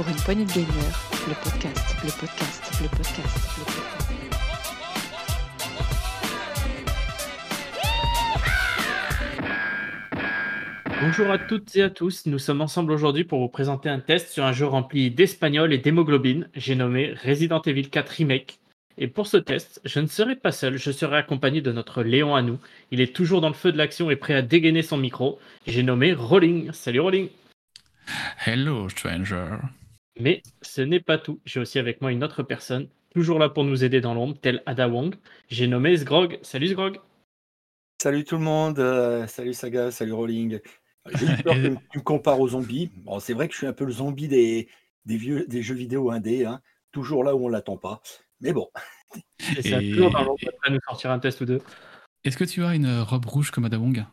pour une poignée de gagneurs, le podcast, le podcast, le podcast, le podcast. Bonjour à toutes et à tous, nous sommes ensemble aujourd'hui pour vous présenter un test sur un jeu rempli d'espagnol et d'hémoglobine, j'ai nommé Resident Evil 4 Remake. Et pour ce test, je ne serai pas seul, je serai accompagné de notre Léon à nous. Il est toujours dans le feu de l'action et prêt à dégainer son micro. J'ai nommé Rolling. Salut Rolling Hello, stranger. Mais ce n'est pas tout, j'ai aussi avec moi une autre personne, toujours là pour nous aider dans l'ombre, tel Ada Wong. J'ai nommé Sgrog. Salut Sgrog Salut tout le monde, euh, salut Saga, salut Rolling. J'ai eu peur que tu me compares aux zombies. Bon, c'est vrai que je suis un peu le zombie des, des, vieux, des jeux vidéo indés, hein, toujours là où on l'attend pas. Mais bon. Et ça, Et- toujours dans l'ombre, après nous sortir un test ou deux. Est-ce que tu as une robe rouge comme Ada Wong?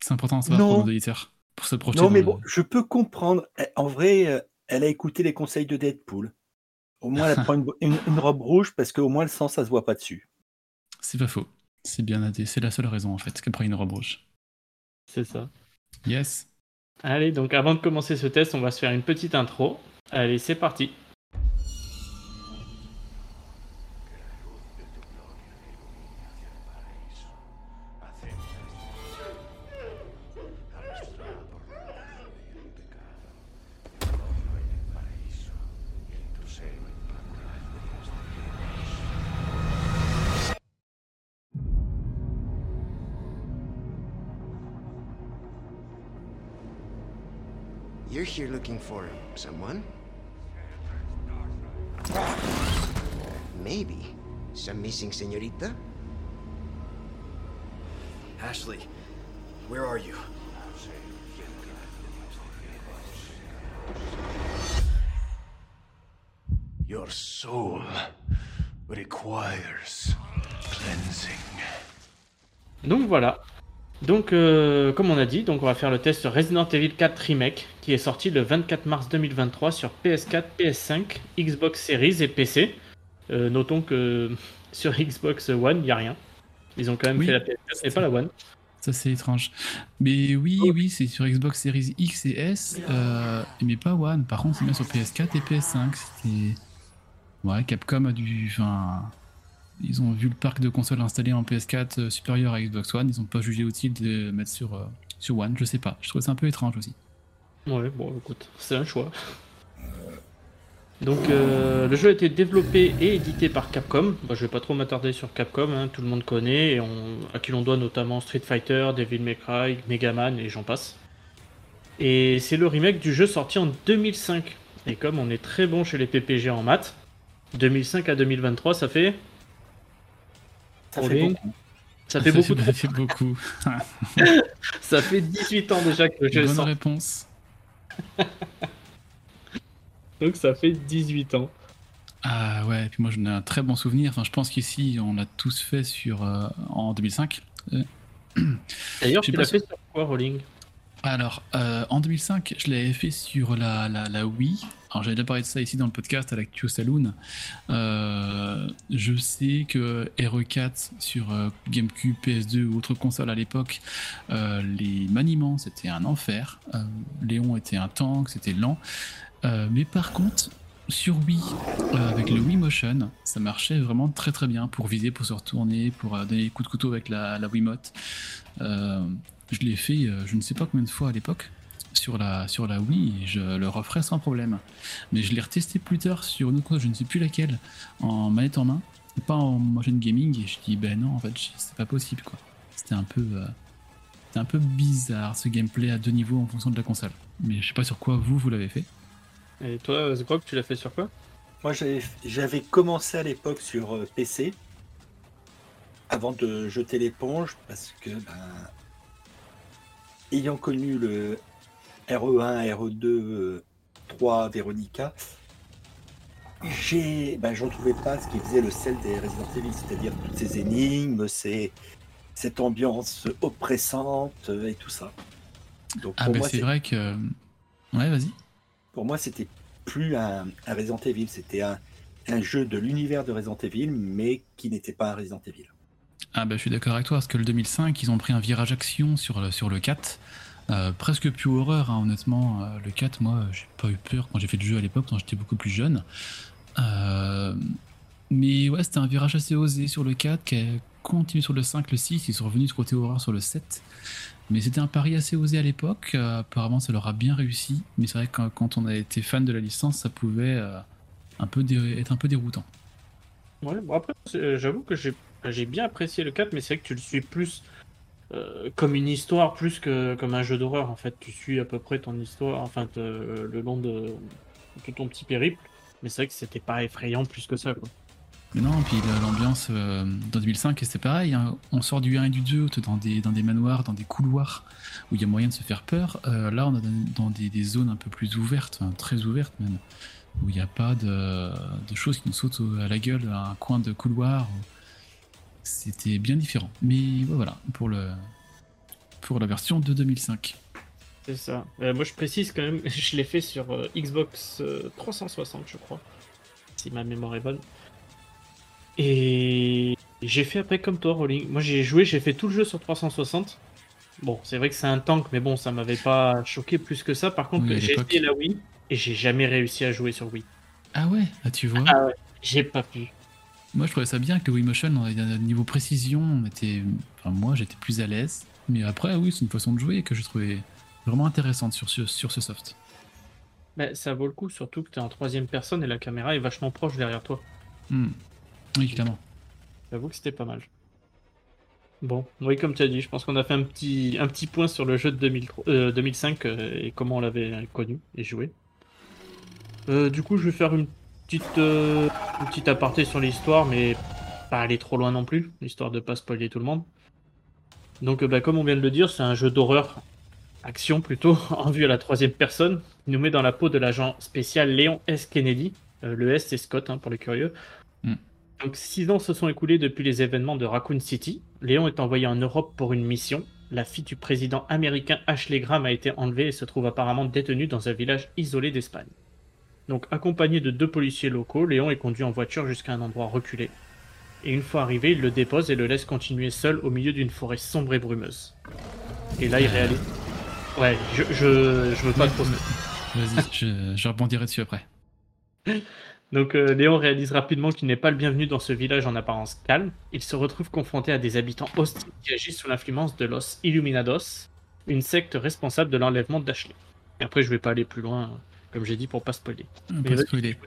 C'est important à savoir Non. pour nos auditeurs. Pour se projeter Non, mais le- bon, je peux comprendre. Eh, En vrai, euh, elle a écouté les conseils de Deadpool. Au moins, elle prend une, une- une robe rouge parce qu'au moins le sang, ça se voit pas dessus. C'est pas faux. C'est bien noté. C'est la seule raison en fait qu'elle prend une robe rouge. C'est ça. Yes. Allez, donc avant de commencer ce test, on va se faire une petite intro. Allez, c'est parti. You're here looking for someone? Maybe. Some missing señorita? Ashley, where are you? Your soul requires cleansing. Donc voilà. Donc, euh, comme on a dit, donc on va faire le test sur Resident Evil 4 Remake, qui est sorti le 24 mars 2023 sur PS4, PS5, Xbox Series et PC. Euh, notons que sur Xbox One, il n'y a rien. Ils ont quand même Oui. fait la PS4 et pas la One. Ça c'est étrange. Mais oui, oui, c'est sur Xbox Series X et S, euh, mais pas One. Par contre, c'est bien sur PS4 et PS5. C'était. Ouais, Capcom a dû. Enfin. Ils ont vu le parc de consoles installé en PS4 euh, supérieur à Xbox One. Ils ont pas jugé utile de mettre sur, euh, sur One. Je sais pas. Je trouve ça un peu étrange aussi. Ouais, bon, écoute, c'est un choix. Donc, euh, le jeu a été développé et édité par Capcom. Bah, je vais pas trop m'attarder sur Capcom, hein, tout le monde connaît, et à qui l'on doit notamment Street Fighter, Devil May Cry, Mega Man et j'en passe. Et c'est le remake du jeu sorti en 2005. Et comme on est très bon chez les PPG en maths, 2005 à 2023, ça fait, Ça fait beaucoup. ça fait beaucoup, Ça de- fait beaucoup. ça fait 18 ans déjà que est Bonne sorti. réponse. Donc ça fait 18 ans. Ah ouais, et puis moi j'en ai un très bon souvenir. Enfin, je pense qu'ici on l'a tous fait sur euh, en 2005. D'ailleurs, Je sais tu pas l'as fait sur quoi, Rolling? Alors, euh, en 2005, je l'avais fait sur la, la, la Wii. Alors, j'avais déjà parlé de ça ici dans le podcast à l'Actu Saloon. Euh, je sais que RE4 sur euh, GameCube, PS2 ou autre console à l'époque, les maniements c'était un enfer. Léon était un tank, c'était lent. Mais par contre, sur Wii, avec le Wii Motion, ça marchait vraiment très très bien pour viser, pour se retourner, pour donner des coups de couteau avec la, la Wiimote. Je l'ai fait euh, je ne sais pas combien de fois à l'époque sur la, sur la Wii et je le referai sans problème. Mais je l'ai retesté plus tard sur une autre console, je ne sais plus laquelle, en manette en main, pas en motion gaming, et je dis ben non, en fait, c'est pas possible quoi. C'était un peu. euh, c'était un peu bizarre ce gameplay à deux niveaux en fonction de la console. Mais je sais pas sur quoi vous, vous l'avez fait. Et toi, Zgrog, tu l'as fait sur quoi? Moi, j'avais j'avais commencé à l'époque sur euh, PC avant de jeter l'éponge parce que, ben, ayant connu le RE1, RE2, euh, 3, Veronica, j'ai, ben, j'en trouvais pas ce qui faisait le sel des Resident Evil, c'est-à-dire toutes ces énigmes, ces, cette ambiance oppressante euh, et tout ça. Donc Ah pour ben moi, c'est c'est- vrai que. Ouais, vas-y. pour moi, c'était plus un, un Resident Evil, c'était un, un jeu de l'univers de Resident Evil, mais qui n'était pas un Resident Evil. Ah bah je suis d'accord avec toi, parce que le 2005, ils ont pris un virage action sur le, sur le 4. Euh, presque plus horreur, hein, honnêtement. Euh, le 4, moi, j'ai pas eu peur quand j'ai fait le jeu à l'époque, quand j'étais beaucoup plus jeune. Euh, mais ouais, c'était un virage assez osé sur le 4 qui a continué sur le 5, le 6. Ils sont revenus de côté horreur sur le 7. Mais c'était un pari assez osé à l'époque. Apparemment, ça leur a bien réussi. Mais c'est vrai que quand, on a été fan de la licence, ça pouvait un peu être un peu déroutant. Ouais, bon après, j'avoue que j'ai bien apprécié le 4, mais c'est vrai que tu le suis plus euh, comme une histoire, plus que comme un jeu d'horreur. En fait, tu suis à peu près ton histoire, enfin, te- le long de, de ton petit périple. Mais c'est vrai que c'était pas effrayant plus que ça, quoi. Mais non, puis la- l'ambiance euh, dans 2005, c'était pareil. hein. On sort du 1 et du 2, t'es dans des, dans des manoirs, dans des couloirs où il y a moyen de se faire peur. Euh, là, on est dans, des, zones un peu plus ouvertes, très ouvertes même, où il n'y a pas de, choses qui nous sautent au- à la gueule à un coin de couloir. C'était bien différent. Mais ouais, voilà, pour, le, pour la version de 2005. C'est ça. Euh, moi, je précise quand même, je l'ai fait sur euh, Xbox euh, 360, je crois, si ma mémoire est bonne. Et j'ai fait après comme toi, Rolling. Moi, j'ai joué, j'ai fait tout le jeu sur 360. Bon, c'est vrai que c'est un tank, mais bon, ça m'avait pas choqué plus que ça. Par contre, Oui, j'ai essayé la Wii et j'ai jamais réussi à jouer sur Wii. Ah ouais, ah, tu vois. Ah ouais, j'ai pas pu. Moi, je trouvais ça bien que le Wii Motion, on avait un niveau précision, on était... enfin, moi, j'étais plus à l'aise. Mais après, oui, c'est une façon de jouer que je trouvais vraiment intéressante sur ce, sur ce soft. Mais ça vaut le coup, surtout que t'es en troisième personne et la caméra est vachement proche derrière toi. Hmm. Oui, clairement. J'avoue que c'était pas mal. Bon, oui, comme tu as dit, je pense qu'on a fait un petit, un petit point sur le jeu de 2003 euh, 2005 euh, et comment on l'avait connu et joué. Euh, du coup, je vais faire une petite, euh, une petite aparté sur l'histoire, mais pas aller trop loin non plus, histoire de pas spoiler tout le monde. Donc, euh, bah, comme on vient de le dire, c'est un jeu d'horreur, action plutôt, en vue à la troisième personne. Il nous met dans la peau de l'agent spécial Léon S. Kennedy. Euh, le S, c'est Scott, hein, pour les curieux. Donc, six ans se sont écoulés depuis les événements de Raccoon City. Léon est envoyé en Europe pour une mission. La fille du président américain Ashley Graham a été enlevée et se trouve apparemment détenue dans un village isolé d'Espagne. Donc, accompagné de deux policiers locaux, Léon est conduit en voiture jusqu'à un endroit reculé. Et une fois arrivé, il le dépose et le laisse continuer seul au milieu d'une forêt sombre et brumeuse. Et là, il réalise. Ouais, je, je, je veux pas trop. Vas-y, je, je rebondirai dessus après. Donc euh, Léon réalise rapidement qu'il n'est pas le bienvenu dans ce village en apparence calme. Il se retrouve confronté à des habitants hostiles qui agissent sous l'influence de los Illuminados, une secte responsable de l'enlèvement d'Ashley. Et après, je vais pas aller plus loin, comme j'ai dit, pour pas spoiler. Vas-y. spoiler.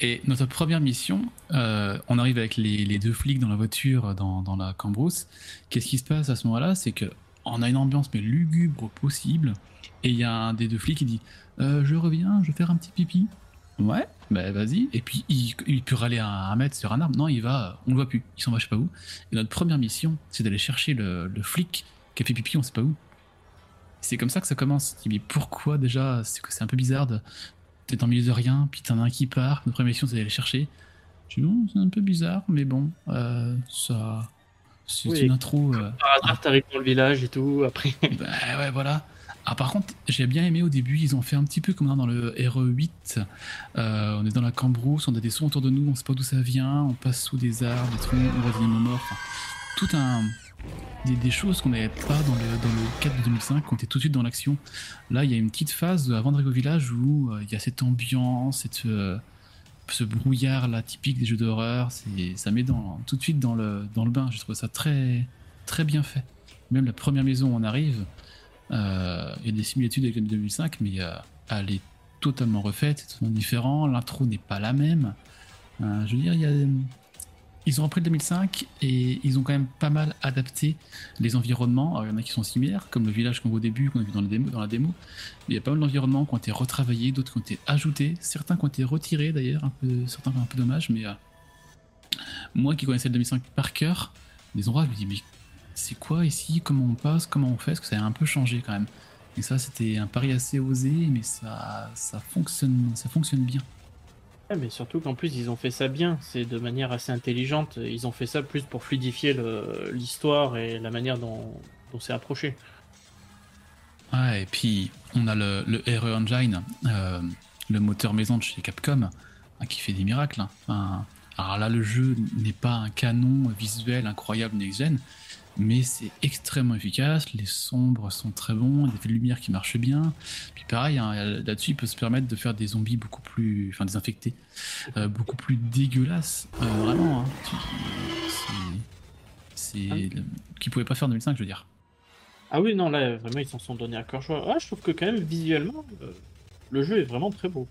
Et notre première mission, euh, on arrive avec les, les deux flics dans la voiture dans, dans la cambrousse. Qu'est-ce qui se passe à ce moment-là? C'est que on a une ambiance mais lugubre possible. Et il y a un des deux flics qui dit Euh, Je reviens, je vais faire un petit pipi. Ouais, bah vas-y. Et puis il, il peut râler à un mètre sur un arbre. Non, il va, on le voit plus. Il s'en va je sais pas où. Et notre première mission, c'est d'aller chercher le, le flic qui a fait pipi, on sait pas où. C'est comme ça que ça commence. Tu dis, mais pourquoi déjà? C'est que c'est un peu bizarre de t'es le milieu de rien, puis t'en as un qui part, notre première mission c'est d'aller le chercher. Je dis non, c'est un peu bizarre, mais bon, euh, ça. C'est Oui. une intro. euh, Par hasard, t'arrives dans le village et tout, après. bah ouais, voilà. Ah, par contre, j'ai bien aimé au début, ils ont fait un petit peu comme dans le RE8. Euh, on est dans la cambrousse, on a des sons autour de nous, on sait pas d'où ça vient, on passe sous des arbres, des troncs, on voit des morts. enfin, tout un. Des, choses qu'on n'avait pas dans le, 4 de 2005, qu'on était tout de suite dans l'action. Là, il y a une petite phase avant au village où euh, il y a cette ambiance, euh, ce brouillard là typique des jeux d'horreur. Ça met tout de suite dans le, bain. Je trouve ça très, très bien fait. Même la première maison où on arrive, euh, il y a des similitudes avec la 2005, mais elle est totalement refaite, c'est totalement différent. L'intro n'est pas la même. Je veux dire, il y a, ils ont repris le 2005 et ils ont quand même pas mal adapté les environnements. Alors, il y en a qui sont similaires, comme le village qu'on voit au début, qu'on a vu dans la démo. Mais il y a pas mal d'environnements qui ont été retravaillés, d'autres qui ont été ajoutés, certains qui ont été retirés d'ailleurs, un peu, certains un peu dommage, mais euh, moi qui connaissais le 2005 par cœur, des endroits, je me dis, mais c'est quoi ici? Comment on passe? Comment on fait? Parce que ça a un peu changé quand même. Et ça, c'était un pari assez osé, mais ça, fonctionne, ça fonctionne bien. Mais surtout qu'en plus, ils ont fait ça bien. C'est de manière assez intelligente. Ils ont fait ça plus pour fluidifier l'histoire et la manière dont, c'est approché. Ouais, et puis on a le, le RE Engine, euh, le moteur maison de chez Capcom, hein, qui fait des miracles. hein. Alors là, le jeu n'est pas un canon visuel incroyable next-gen, mais c'est extrêmement efficace. Les sombres sont très bons, il y a des effets de lumière qui marchent bien. Puis pareil, hein, là-dessus, il peut se permettre de faire des zombies beaucoup plus. Enfin, désinfectés, euh, beaucoup plus dégueulasses. Euh, vraiment, hein. C'est. C'est. Qu'ils pouvaient pas faire en 2005, je veux dire. Ah oui, non, là, vraiment, ils s'en sont donné à cœur joie. Ah, je trouve que quand même, visuellement, euh, le jeu est vraiment très beau.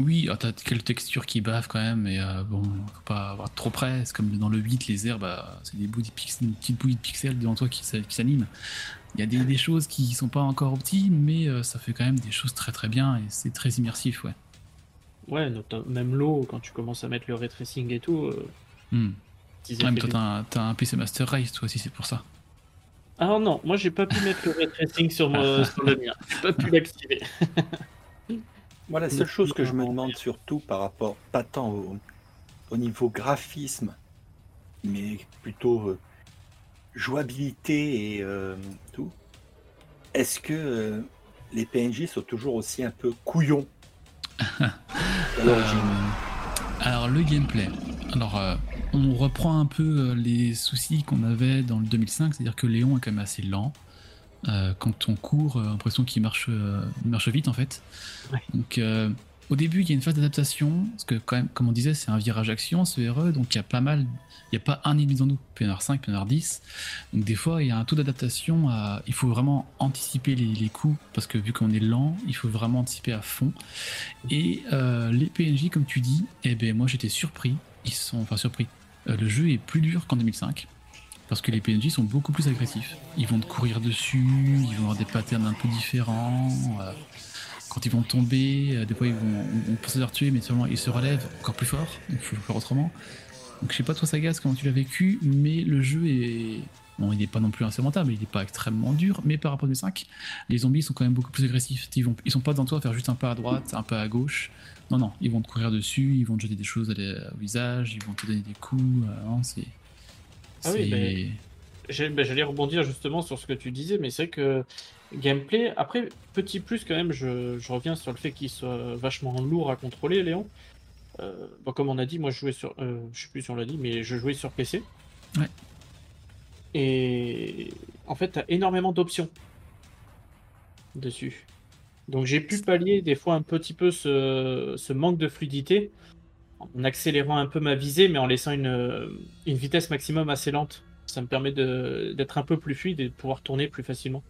Oui, alors t'as quelques textures qui bavent quand même, mais euh, bon, faut pas avoir trop près. C'est comme dans le 8, les airs, bah, c'est des bouts de pixels, une petite bouillie de pixels devant toi qui, qui s'animent. Il y a des, des choses qui sont pas encore optimes, mais euh, ça fait quand même des choses très très bien et c'est très immersif, ouais. Ouais, même l'eau, quand tu commences à mettre le ray tracing et tout. euh, Hmm. Ouais, mais toi, t'as un, PC Master Race, toi aussi, c'est pour ça. Ah non, moi j'ai pas pu mettre le ray tracing sur, mon- sur le mien. J'ai pas pu l'activer. Moi, la seule chose que je me demande surtout par rapport, pas tant au, au niveau graphisme, mais plutôt euh, jouabilité et euh, tout, est-ce que euh, les PNJ sont toujours aussi un peu couillons alors le gameplay. Alors on reprend un peu les soucis qu'on avait dans le 2005, c'est-à-dire que Léon est quand même assez lent. Euh, quand on court, euh, l'impression qu'il marche, euh, marche vite en fait. Ouais. Donc euh, au début il y a une phase d'adaptation, parce que quand même, comme on disait, c'est un virage action ce RE, donc il y a pas mal, il n'y a pas un ennemi devant nous, PNR 5, PNR 10. Donc des fois il y a un taux d'adaptation, à... il faut vraiment anticiper les, les coups, parce que vu qu'on est lent, il faut vraiment anticiper à fond. Et les PNJ, comme tu dis, eh ben moi j'étais surpris. Ils sont, enfin surpris. Le jeu est plus dur qu'en 2005 parce que les PNJ sont beaucoup plus agressifs. Ils vont te courir dessus, ils vont avoir des patterns un peu différents. euh, quand ils vont tomber, euh, des fois ils vont, on, on peut se leur tuer, mais seulement ils se relèvent encore plus fort. Il faut faire autrement. Donc je sais pas toi Sagas comment tu l'as vécu, mais le jeu est Bon, il n'est pas non plus insurmontable, il n'est pas extrêmement dur, mais par rapport au 5, les zombies sont quand même beaucoup plus agressifs. Ils, vont, ils sont pas dans toi à faire juste un pas à droite, un pas à gauche. Non, non, ils vont te courir dessus, ils vont te jeter des choses au visage, ils vont te donner des coups. euh, c'est. Ah oui, ben- ben, J'allais rebondir justement sur ce que tu disais, mais c'est vrai que gameplay, après, petit plus quand même, je, je reviens sur le fait qu'il soit vachement lourd à contrôler, Léon. Euh, bon, comme on a dit, moi je jouais sur. euh, je sais plus si on l'a dit, mais je jouais sur PC. Ouais. Et en fait, tu as énormément d'options dessus. Donc j'ai pu pallier des fois un petit peu ce, ce manque de fluidité en accélérant un peu ma visée, mais en laissant une, vitesse maximum assez lente. Ça me permet d'être un peu plus fluide et de pouvoir tourner plus facilement.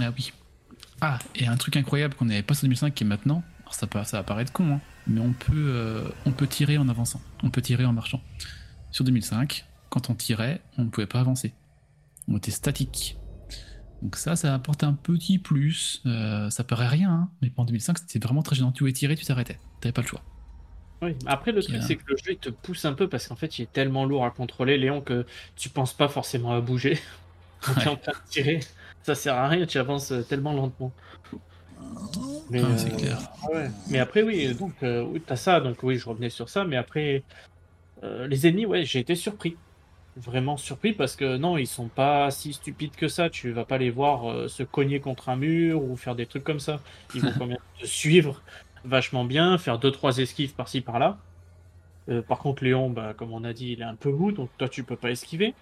Ah oui. Ah, et un truc incroyable qu'on n'avait pas sur 2005 qui est maintenant, alors ça, pa- ça va paraître con, hein, mais on peut, euh, on peut tirer en avançant, on peut tirer en marchant. Sur 2005, quand on tirait, on ne pouvait pas avancer. On était statique. Donc ça, ça apporte un petit plus. Euh, ça paraît rien, hein, mais en 2005, c'était vraiment très gênant. Tu voulais tirer, tu t'arrêtais. T'avais pas le choix. Oui. Après, le truc, c'est que le jeu il te pousse un peu parce qu'en fait, il est tellement lourd à contrôler, Léon, que tu penses pas forcément à bouger. Quand tu es Ouais. en train de tirer, ça sert à rien, tu avances tellement lentement. Mais, Ah, c'est euh, clair. ouais. Mais après, oui, donc, euh, oui, t'as ça, donc oui, je revenais sur ça, mais après, euh, les ennemis, ouais, j'ai été surpris. Vraiment surpris parce que non, ils sont pas si stupides que ça. Tu vas pas les voir euh, se cogner contre un mur ou faire des trucs comme ça. Ils vont quand même te suivre vachement bien, faire deux trois esquives par-ci par-là. Euh, par contre, Léon, bah, comme on a dit, il est un peu mou, donc toi tu peux pas esquiver.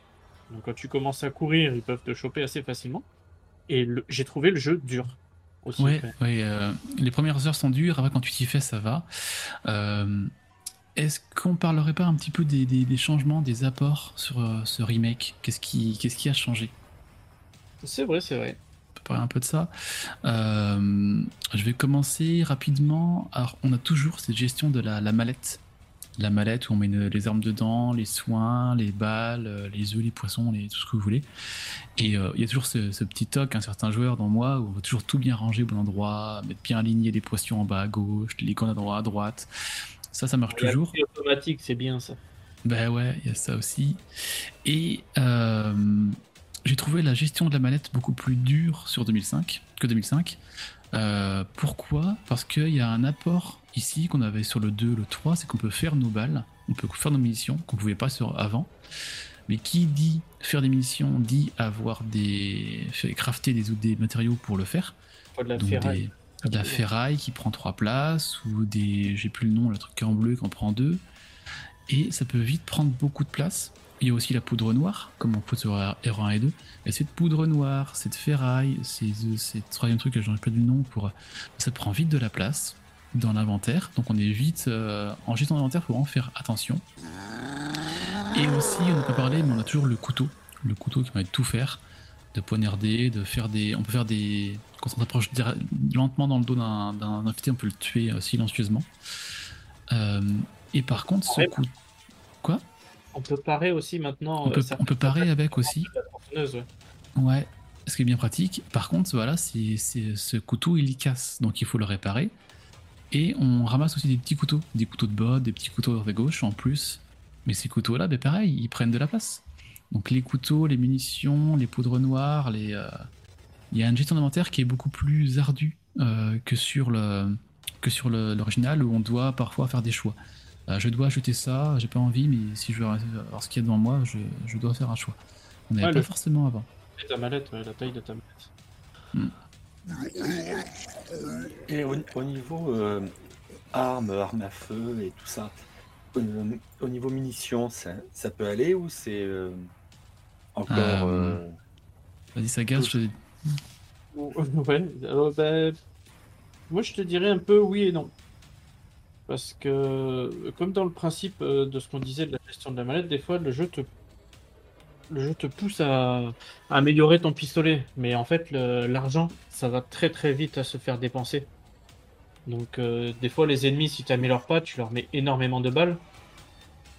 Donc quand tu commences à courir, ils peuvent te choper assez facilement. Et le- j'ai trouvé le jeu dur aussi. Ouais, ouais euh, les premières heures sont dures, après quand tu t'y fais, ça va. Euh, Est-ce qu'on parlerait pas un petit peu des, des- des changements, des apports sur ce remake? Qu'est-ce qui, qu'est-ce qui a changé? C'est vrai, c'est vrai. Parler un peu de ça. Euh, je vais commencer rapidement. Alors, on a toujours cette gestion de la, la mallette. La mallette où on met une- les armes dedans, les soins, les balles, euh, les œufs, les poissons, les, tout ce que vous voulez. Et euh, il y a toujours ce, ce petit toc, un certain joueur dans moi, où on veut toujours tout bien ranger au bon endroit, mettre bien aligné les potions en bas à gauche, les icônes à droite, à droite. Ça, ça marche toujours. automatique, c'est bien ça. Ben ouais, il y a ça aussi. Et euh, j'ai trouvé la gestion de la manette beaucoup plus dure sur 2005 que 2005. Euh, pourquoi? Parce qu'il y a un apport ici qu'on avait sur le 2, le 3, c'est qu'on peut faire nos balles, on peut faire nos munitions qu'on pouvait pas sur avant. Mais qui dit faire des munitions dit avoir des crafter des, des matériaux pour le faire. De la Donc ferraille. des- de la ferraille qui prend trois places ou des j'ai plus le nom le truc en bleu qui en prend deux et ça peut vite prendre beaucoup de place. Il y a aussi la poudre noire, comme on peut sur R1 et 2. Et cette poudre noire, cette ferraille, c'est ce troisième truc que j'en ai pas du nom pour. Ça prend vite de la place dans l'inventaire, donc on est vite euh, en gestion d'inventaire, faut en faire attention. Et aussi, on n'a pas parlé, mais on a toujours le couteau, le couteau qui permet de tout faire, de poignarder, de faire des, on peut faire des, quand on s'approche lentement dans le dos d'un infecté, on peut le tuer euh, silencieusement. Euh, et par contre, ce coup, quoi? On peut parer aussi maintenant. On peut, euh, on peut parer avec aussi. Ouais. ouais. Ce qui est bien pratique. Par contre, voilà, c'est ce couteau, il y casse, donc il faut le réparer. Et on ramasse aussi des petits couteaux, des couteaux de bot, des petits couteaux de gauche en plus. Mais ces couteaux-là, ben pareil, ils prennent de la place. Donc les couteaux, les munitions, les poudres noires, les, euh, il y a une gestion d'inventaire qui est beaucoup plus ardue euh, que sur le que sur l'original où on doit parfois faire des choix. Euh, je dois acheter ça, j'ai pas envie, mais si je veux avoir ce qu'il y a devant moi, je, je, dois faire un choix. On n'avait pas forcément avant. Ta mallette, la taille de ta mallette. Hmm. Et au, au niveau euh, armes, armes à feu et tout ça, euh, au niveau munitions, ça, ça, peut aller ou c'est euh, encore. Euh, Vas-y, ça gaz, je Ouais, alors, bah, moi je te dirais un peu oui et non. Parce que, comme dans le principe de ce qu'on disait de la gestion de la mallette, des fois le jeu te le jeu te pousse à, améliorer ton pistolet, mais en fait, l'argent, ça va très très vite à se faire dépenser. Donc, euh, des fois, les ennemis, si tu n'améliores pas, tu leur mets énormément de balles.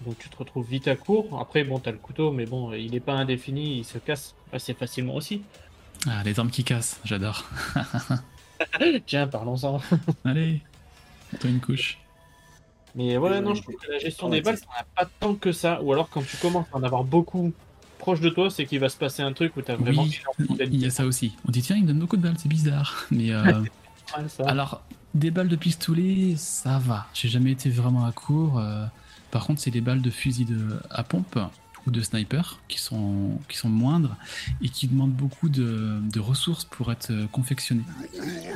Donc, tu te retrouves vite à court. Après, bon, t'as le couteau, mais bon, il n'est pas indéfini, il se casse assez facilement aussi. Ah, les armes qui cassent, j'adore. Tiens, parlons-en. Allez, toi une couche. Mais voilà, non, je trouve que la gestion des balles, ça n'a pas tant que ça. Ou alors, quand tu commences à en avoir beaucoup proche de toi, c'est qu'il va se passer un truc où tu as vraiment. Oui, il y a ça aussi. On dit, tiens, il me donne beaucoup de balles, c'est bizarre. Mais. Euh... alors, des balles de pistolet, ça va. J'ai jamais été vraiment à court. Euh... Par contre, c'est les balles de fusil de... à pompe ou de sniper qui sont, qui sont moindres et qui demandent beaucoup de, de ressources pour être euh, confectionnées.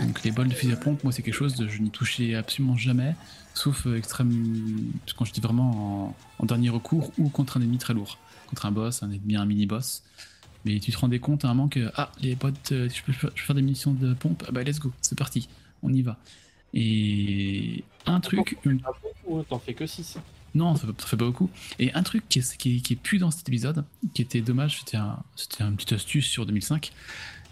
Donc les balles de fusil à pompe, moi c'est quelque chose que je n'y touchais absolument jamais, sauf euh, extrême, quand je dis vraiment en, en, dernier recours ou contre un ennemi très lourd, contre un boss, un ennemi, un mini-boss. Mais tu te rendais compte à un moment que, ah, les potes, euh, je, peux, je peux faire des munitions de pompe, ah bah let's go, c'est parti, on y va. Et un truc... Une... T'en fais que 6 non, ça fait pas beaucoup. Et un truc qui est, qui, est, qui est plus dans cet épisode, qui était dommage, c'était un, une petite astuce sur 2005.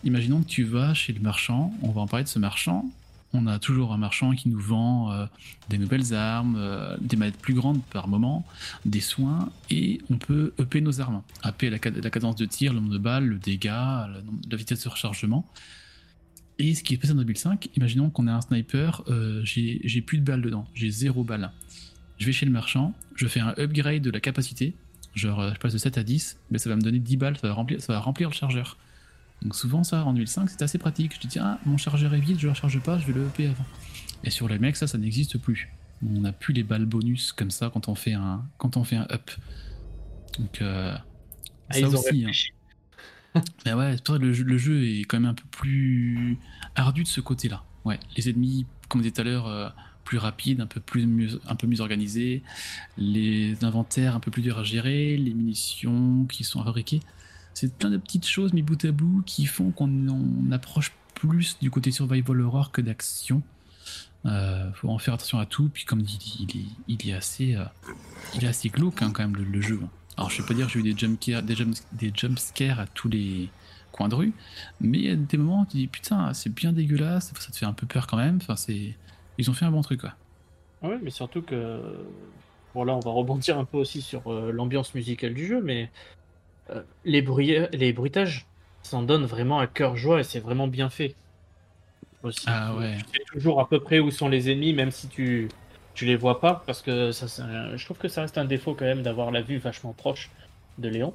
Imaginons que tu vas chez le marchand, on va en parler de ce marchand. On a toujours un marchand qui nous vend euh, des nouvelles armes, euh, des manettes plus grandes par moment, des soins, et on peut EP nos armes. EP la, cadence de tir, le nombre de balles, le dégât, la, vitesse de rechargement. Et ce qui est passé en 2005, imaginons qu'on a un sniper, euh, j'ai plus de balles dedans, j'ai zéro balle je vais chez le marchand, je fais un upgrade de la capacité, genre je passe de 7 à 10, mais ça va me donner 10 balles, ça va remplir le chargeur. Donc souvent ça, en 2005, c'est assez pratique. Je dis tiens, mon chargeur est vide, je ne le recharge pas, je vais le EP avant. Et sur les mecs, ça, ça n'existe plus. On n'a plus les balles bonus comme ça quand on fait un, quand on fait un up. Donc euh, ah, ça aussi. Hein. Mais ouais, c'est pour ça que le jeu, le jeu, est quand même un peu plus ardu de ce côté-là. Ouais, les ennemis, comme je disais tout à l'heure, euh, plus rapide, un peu plus mieux, un peu mieux organisé, les inventaires un peu plus durs à gérer, les munitions qui sont fabriquées. C'est plein de petites choses mis bout à bout qui font qu'on approche plus du côté survival horror que d'action. Euh, faut en faire attention à tout. Puis comme dit, il, il est assez, euh, il est assez glauque hein, quand même le, jeu. Alors je vais pas dire j'ai eu des jump des jump, des jump scares à tous les coins de rue, mais il y a des moments où tu dis putain c'est bien dégueulasse, ça te fait un peu peur quand même. Enfin c'est ils ont fait un bon truc, quoi. Ah ouais, mais surtout que. Bon, là, on va rebondir un peu aussi sur euh, l'ambiance musicale du jeu, mais euh, les, les bruitages s'en donnent vraiment à cœur joie et c'est vraiment bien fait. Aussi. Ah ouais. Tu sais toujours à peu près où sont les ennemis, même si tu, tu les vois pas, parce que ça, je trouve que ça reste un défaut quand même d'avoir la vue vachement proche de Léon.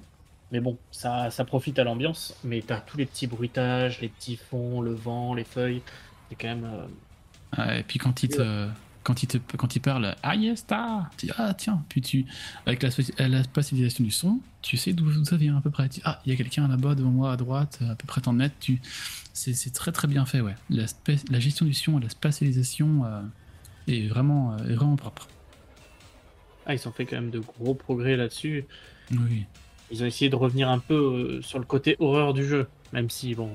Mais bon, ça, ça profite à l'ambiance, mais t'as tous les petits bruitages, les petits fonds, le vent, les feuilles. C'est quand même. Euh, et puis quand il te, quand il te, quand il parle, ah yes, tu dis ah tiens, puis tu, avec la, la spatialisation du son, tu sais d'où ça vient à peu près. Tu, ah, il y a quelqu'un là-bas devant moi à droite, à peu près de mètres. Tu, c'est très très bien fait, ouais. La, la gestion du son, la spatialisation euh, est vraiment, euh, est vraiment propre. Ah, ils ont fait quand même de gros progrès là-dessus. Oui. Ils ont essayé de revenir un peu euh, sur le côté horreur du jeu, même si, bon,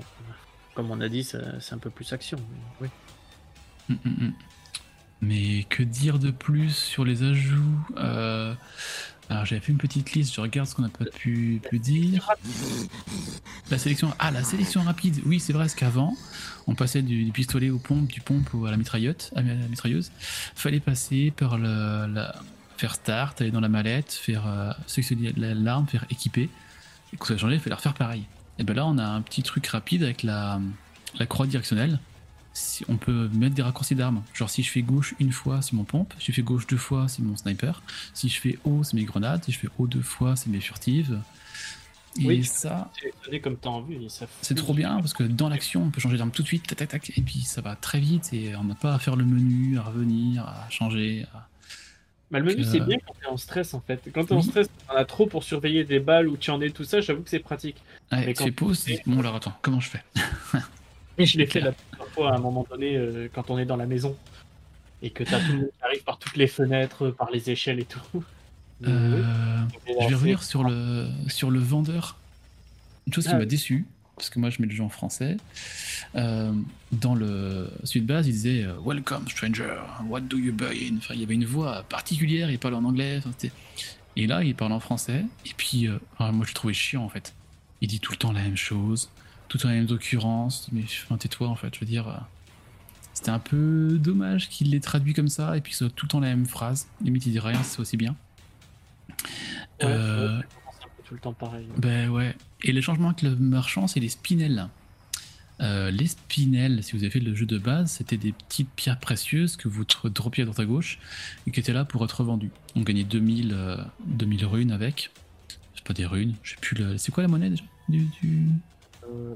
comme on a dit, c'est un peu plus action. mais oui. Mm, mm, mm. Mais que dire de plus sur les ajouts Euh, Alors j'avais fait une petite liste, je regarde ce qu'on n'a pas pu, dire. La sélection, ah la sélection rapide, oui c'est vrai, parce qu'avant on passait du, pistolet au pompe, du pompe à la mitrailleuse, à. Fallait passer par le, la, faire start, aller dans la mallette, faire euh, sélectionner la- l'arme, faire équiper. Et quand ça a changé, il fallait refaire pareil. Et ben là on a un petit truc rapide avec la croix directionnelle si on peut mettre des raccourcis d'armes. Genre si je fais gauche une fois, c'est mon pompe. Si je fais gauche deux fois, c'est mon sniper. Si je fais haut, c'est mes grenades. Si je fais haut deux fois, c'est mes furtives. Et Oui. ça, comme t'as envie, ça c'est trop bien parce que dans l'action, on peut changer d'arme tout de suite, tac tac tac, et puis ça va très vite et on n'a pas à faire le menu, à revenir, à changer. à- Bah, le menu, c'est bien quand t'es en stress en fait. Quand t'es en Oui. stress, t'en as trop pour surveiller des balles ou tu en es tout ça, j'avoue que c'est pratique. Ouais, Mais tu quand- fais pause, bon alors attends, comment je fais? Je l'ai fait clair. Fois à un moment donné euh, quand on est dans la maison et que t'as tout le monde qui arrive par toutes les fenêtres, par les échelles et tout. Euh, Je vais revenir sur le, sur le vendeur. Une chose qui Ah. m'a déçu, parce que moi je mets le jeu en français. Euh, dans le sud base, il disait euh, Welcome stranger, what do you buy in? Enfin, il y avait une voix particulière, il parlait en anglais. et là, il parle en français. Et puis, euh, moi je le trouvais chiant en fait. Il dit tout le temps la même chose, tout le temps les mêmes occurrences. Mais enfin, tais-toi en fait, je veux dire. euh, C'était un peu dommage qu'il les traduit comme ça et puis que ce soit tout le temps la même phrase. Limite, il dit rien, c'est aussi bien. Ouais, Euh, ouais, c'est un peu tout le temps pareil. ben ouais. Et les changements avec le marchand, c'est les spinels. Euh, les spinels, si vous avez fait le jeu de base, c'était des petites pierres précieuses que vous droppiez à droite à gauche et qui étaient là pour être revendues. On gagnait 2000, euh, 2000 runes avec. C'est pas des runes, je sais plus le. C'est quoi la monnaie déjà? Du, du-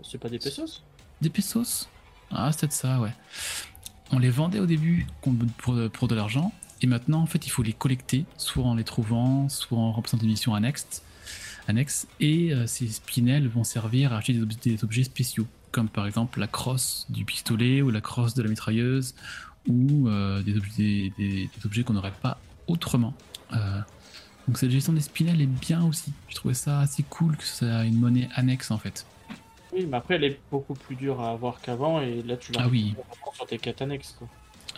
c'est pas des pesos Des pesos Ah, c'est ça, ouais. On les vendait au début pour, de l'argent et maintenant, en fait, il faut les collecter, soit en les trouvant, soit en remplissant des missions annexes annexes et euh, ces spinels vont servir à acheter des, ob- des objets spéciaux, comme par exemple la crosse du pistolet ou la crosse de la mitrailleuse ou euh, des, objets, qu'on n'aurait pas autrement. Euh, donc cette gestion des spinels est bien aussi. Je trouvais ça assez cool que ça ait une monnaie annexe en fait. Oui, mais après, elle est beaucoup plus dure à avoir qu'avant et là, tu vas Ah oui. sur tes quêtes annexes. Quoi.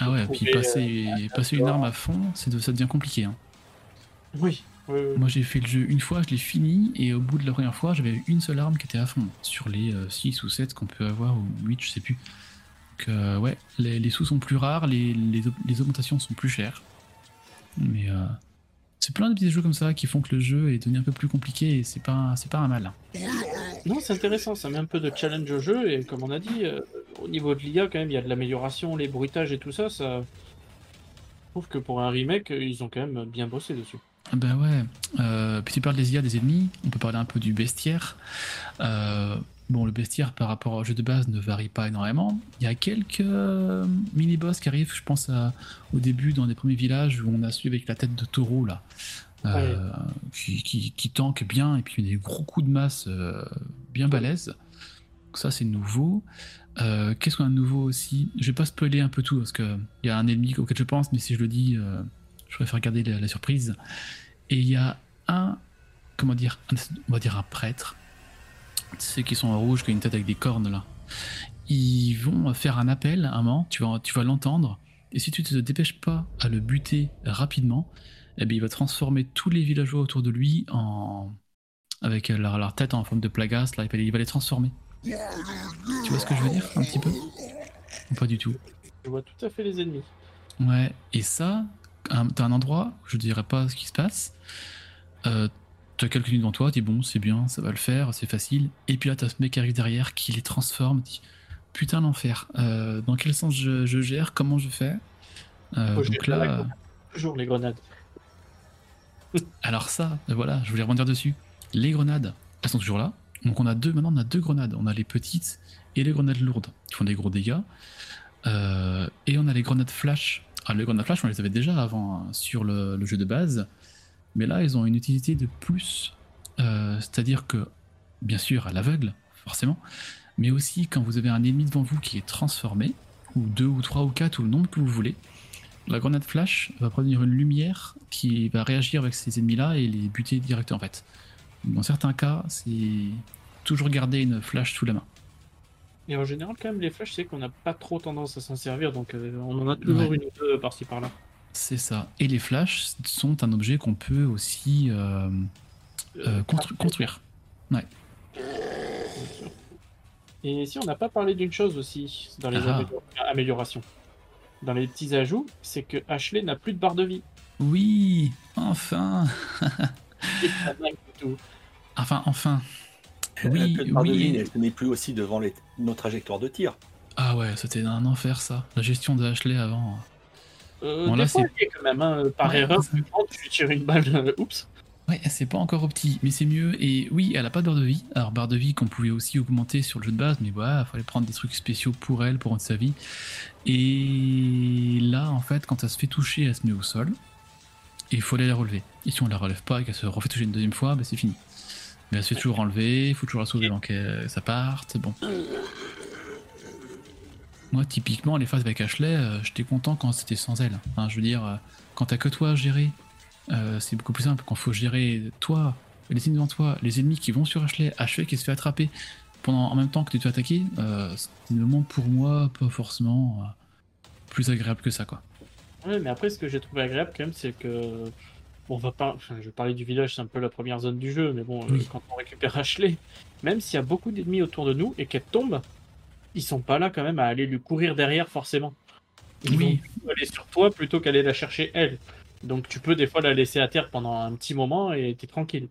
Ah ouais, Trouver, puis passer, passer une arme à fond, c'est de- ça devient compliqué. hein. Oui, oui, oui. Moi j'ai fait le jeu une fois, je l'ai fini, et au bout de la première fois, j'avais une seule arme qui était à fond, sur les 6 ou 7 qu'on peut avoir, ou 8, je sais plus. Donc euh, ouais, les, les sous sont plus rares, les, les, les augmentations sont plus chères. Mais euh, c'est plein de petits jeux comme ça qui font que le jeu est devenu un peu plus compliqué, et c'est pas, c'est pas un mal. Non, c'est intéressant, ça met un peu de challenge au jeu et comme on a dit, euh, au niveau de l'IA, quand même, il y a de l'amélioration, les bruitages et tout ça. ça... Je trouve que pour un remake, ils ont quand même bien bossé dessus. Ah Ben ouais. Euh, puis tu parles des IA des ennemis, on peut parler un peu du bestiaire. Euh, bon, le bestiaire par rapport au jeu de base ne varie pas énormément. Il y a quelques mini-boss qui arrivent, je pense au début dans les premiers villages où on a su avec la tête de taureau là. Euh, qui, qui, qui tank bien et puis des gros coups de masse euh, bien balèzes. Donc ça c'est nouveau. Euh, Qu'est-ce qu'on a de nouveau aussi? Je vais pas spoiler un peu tout parce que il y a un ennemi auquel je pense, mais si je le dis, je préfère garder la, la surprise. Et il y a un, comment dire, un- on va dire un prêtre, ceux qui sont en rouge, qui ont une tête avec des cornes là. Ils vont faire un appel à un moment, tu vas, tu vas l'entendre, et si tu te dépêches pas à le buter rapidement, eh bien, il va transformer tous les villageois autour de lui en avec leur, leur tête en forme de plagas, là, il va les- transformer. Tu vois ce que je veux dire un petit peu? Ou Pas du tout? Je vois tout à fait les ennemis. Ouais, et ça, t'as un endroit, je dirais pas ce qui se passe, euh, t'as quelqu'un devant toi, tu dis bon, c'est bien, ça va le faire, c'est facile, et puis là t'as ce mec qui arrive derrière qui les transforme, dit putain l'enfer, euh, dans quel sens je, je gère, comment je fais? Euh, Faut Donc là. Toujours les grenades. Alors ça, euh, voilà, je voulais rebondir dessus. Les grenades, elles sont toujours là. Donc on a deux, maintenant on a deux grenades. On a les petites et les grenades lourdes qui font des gros dégâts. Euh, et on a les grenades flash. Alors les grenades flash, on les avait déjà avant hein, sur le, jeu de base. Mais là, ils ont une utilité de plus. Euh, C'est-à-dire que, bien sûr, à l'aveugle, forcément, mais aussi quand vous avez un ennemi devant vous qui est transformé, ou deux ou trois ou quatre, ou le nombre que vous voulez, La grenade flash va produire une lumière qui va réagir avec ces ennemis-là et les buter directement en fait. Dans certains cas, c'est toujours garder une flash sous la main. Et en général, quand même, les flashs, c'est qu'on n'a pas trop tendance à s'en servir, donc euh, on en a toujours Ouais. une ou deux par-ci par-là. C'est ça. Et les flashs sont un objet qu'on peut aussi euh, euh, constru- construire. Et si on n'a pas parlé d'une chose aussi dans les Ah. amélior- améliorations, dans les petits ajouts, c'est que Ashley n'a plus de barre de vie. Oui, enfin, du tout. enfin, enfin. Elle Oui, peu de barre de oui. vie, elle se met plus aussi devant les- nos trajectoires de tir. Ah ouais, c'était un enfer ça. La gestion de Ashley avant. Euh, Bon, des là, fois, c'est- quand même, hein, par Ouais, erreur, tu tires une balle, euh, oups. Ouais, c'est pas encore au petit, mais c'est mieux. Et oui, elle a pas de barre de vie. Alors, barre de vie qu'on pouvait aussi augmenter sur le jeu de base, mais voilà, il fallait prendre des trucs spéciaux pour elle, pour rendre sa vie. Et là, en fait, quand elle se fait toucher, elle se met au sol. Et il faut aller la relever. Et si on la relève pas et qu'elle se refait toucher une deuxième fois, bah, c'est fini. Mais elle se fait toujours enlever, il faut toujours la sauver avant que ça parte. Bon. Moi, typiquement, les phases avec Ashley, euh, j'étais content quand c'était sans elle. Je veux dire, euh, quand t'as que toi à gérer, euh, c'est beaucoup plus simple. Quand faut gérer toi, les ennemis devant toi, les ennemis qui vont sur Ashley, Ashley qui se fait attraper pendant, en même temps que tu te fais attaquer, euh, c'est le moment pour moi pas forcément euh, plus agréable que ça, quoi. Ouais, mais après, ce que j'ai trouvé agréable quand même, c'est que. Bon, on va pas. Enfin, je parler du village, c'est un peu la première zone du jeu, mais bon, Oui. quand on récupère Ashley, même s'il y a beaucoup d'ennemis autour de nous et qu'elle tombe, ils sont pas là quand même à aller lui courir derrière forcément. Ils Oui. vont aller sur toi plutôt qu'aller la chercher elle. Donc tu peux des fois la laisser à terre pendant un petit moment et t'es tranquille.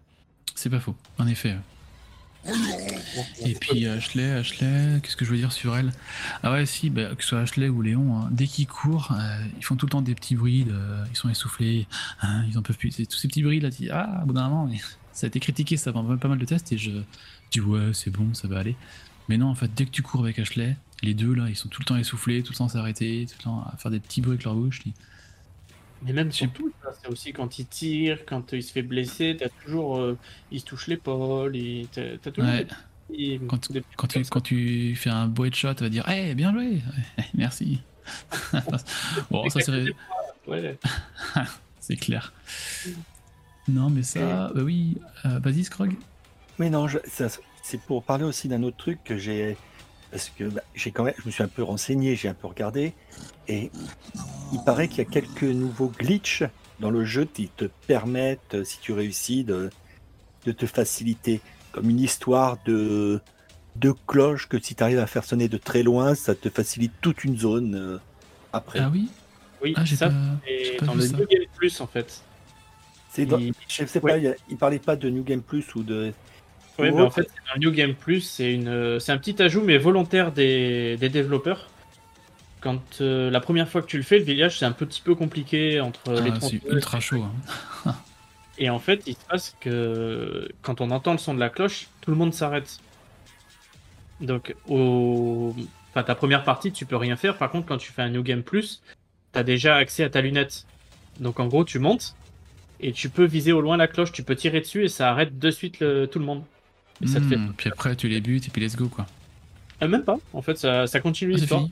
C'est pas faux, en effet. Et puis Ashley, Ashley, qu'est-ce que je veux dire sur elle? Ah ouais, si, bah, que ce soit Ashley ou Léon, hein, dès qu'ils courent, euh, ils font tout le temps des petits bruits, ils sont essoufflés, hein, ils en peuvent plus. Tous ces petits bruits là, tu ah, au bout d'un moment, ça a été critiqué, ça pendant pas mal de tests, et je, dis, ouais, c'est bon, ça va aller. Mais non, en fait, dès que tu cours avec Ashley, les deux là, ils sont tout le temps essoufflés, tout le temps s'arrêter, tout le temps à faire des petits bruits avec leur bouche. Mais même surtout, ça, c'est aussi quand il tire, quand il se fait blesser, t'as toujours. euh, il se touche l'épaule, et t'as t'as toujours Ouais. des petits- Quand, des petits quand, tu, quand tu fais un beau headshot, tu vas dire, hey, bien joué, merci. bon, ça serait. Ouais. C'est clair. Non, mais ça, bah oui. Euh, Vas-y, Scrog. Mais non, je- c'est pour parler aussi d'un autre truc que j'ai. Parce que bah, j'ai quand même, je me suis un peu renseigné, j'ai un peu regardé. Et il paraît qu'il y a quelques nouveaux glitches dans le jeu qui te permettent, euh, si tu réussis, de, de te faciliter. Comme une histoire de, de cloches que si tu arrives à faire sonner de très loin, ça te facilite toute une zone euh, après. Ah oui Oui, Ah, j'ai ça, pas, c'est pas dans le ça. New Game Plus en fait. C'est dans- Il- Je sais pas, Ouais. il, y a- il parlait pas de New Game Plus ou de. Oui, ou mais en autre. fait, c'est un New Game Plus, c'est une, c'est un petit ajout mais volontaire des, des développeurs. Quand euh, la première fois que tu le fais, le village c'est un petit peu compliqué entre les Ah, c'est tronçonneuses. ultra chaud. hein. Et en fait, il se passe que quand on entend le son de la cloche, tout le monde s'arrête. Donc, au... enfin, ta première partie, tu peux rien faire. Par contre, quand tu fais un New Game Plus, tu as déjà accès à ta lunette. Donc, en gros, tu montes et tu peux viser au loin la cloche. Tu peux tirer dessus et ça arrête de suite le- tout le monde. Et ça te fait. Hmm, Puis après, tu les butes et puis let's go, quoi. Ah, même pas. En fait, ça, ça continue Ah, c'est l'histoire.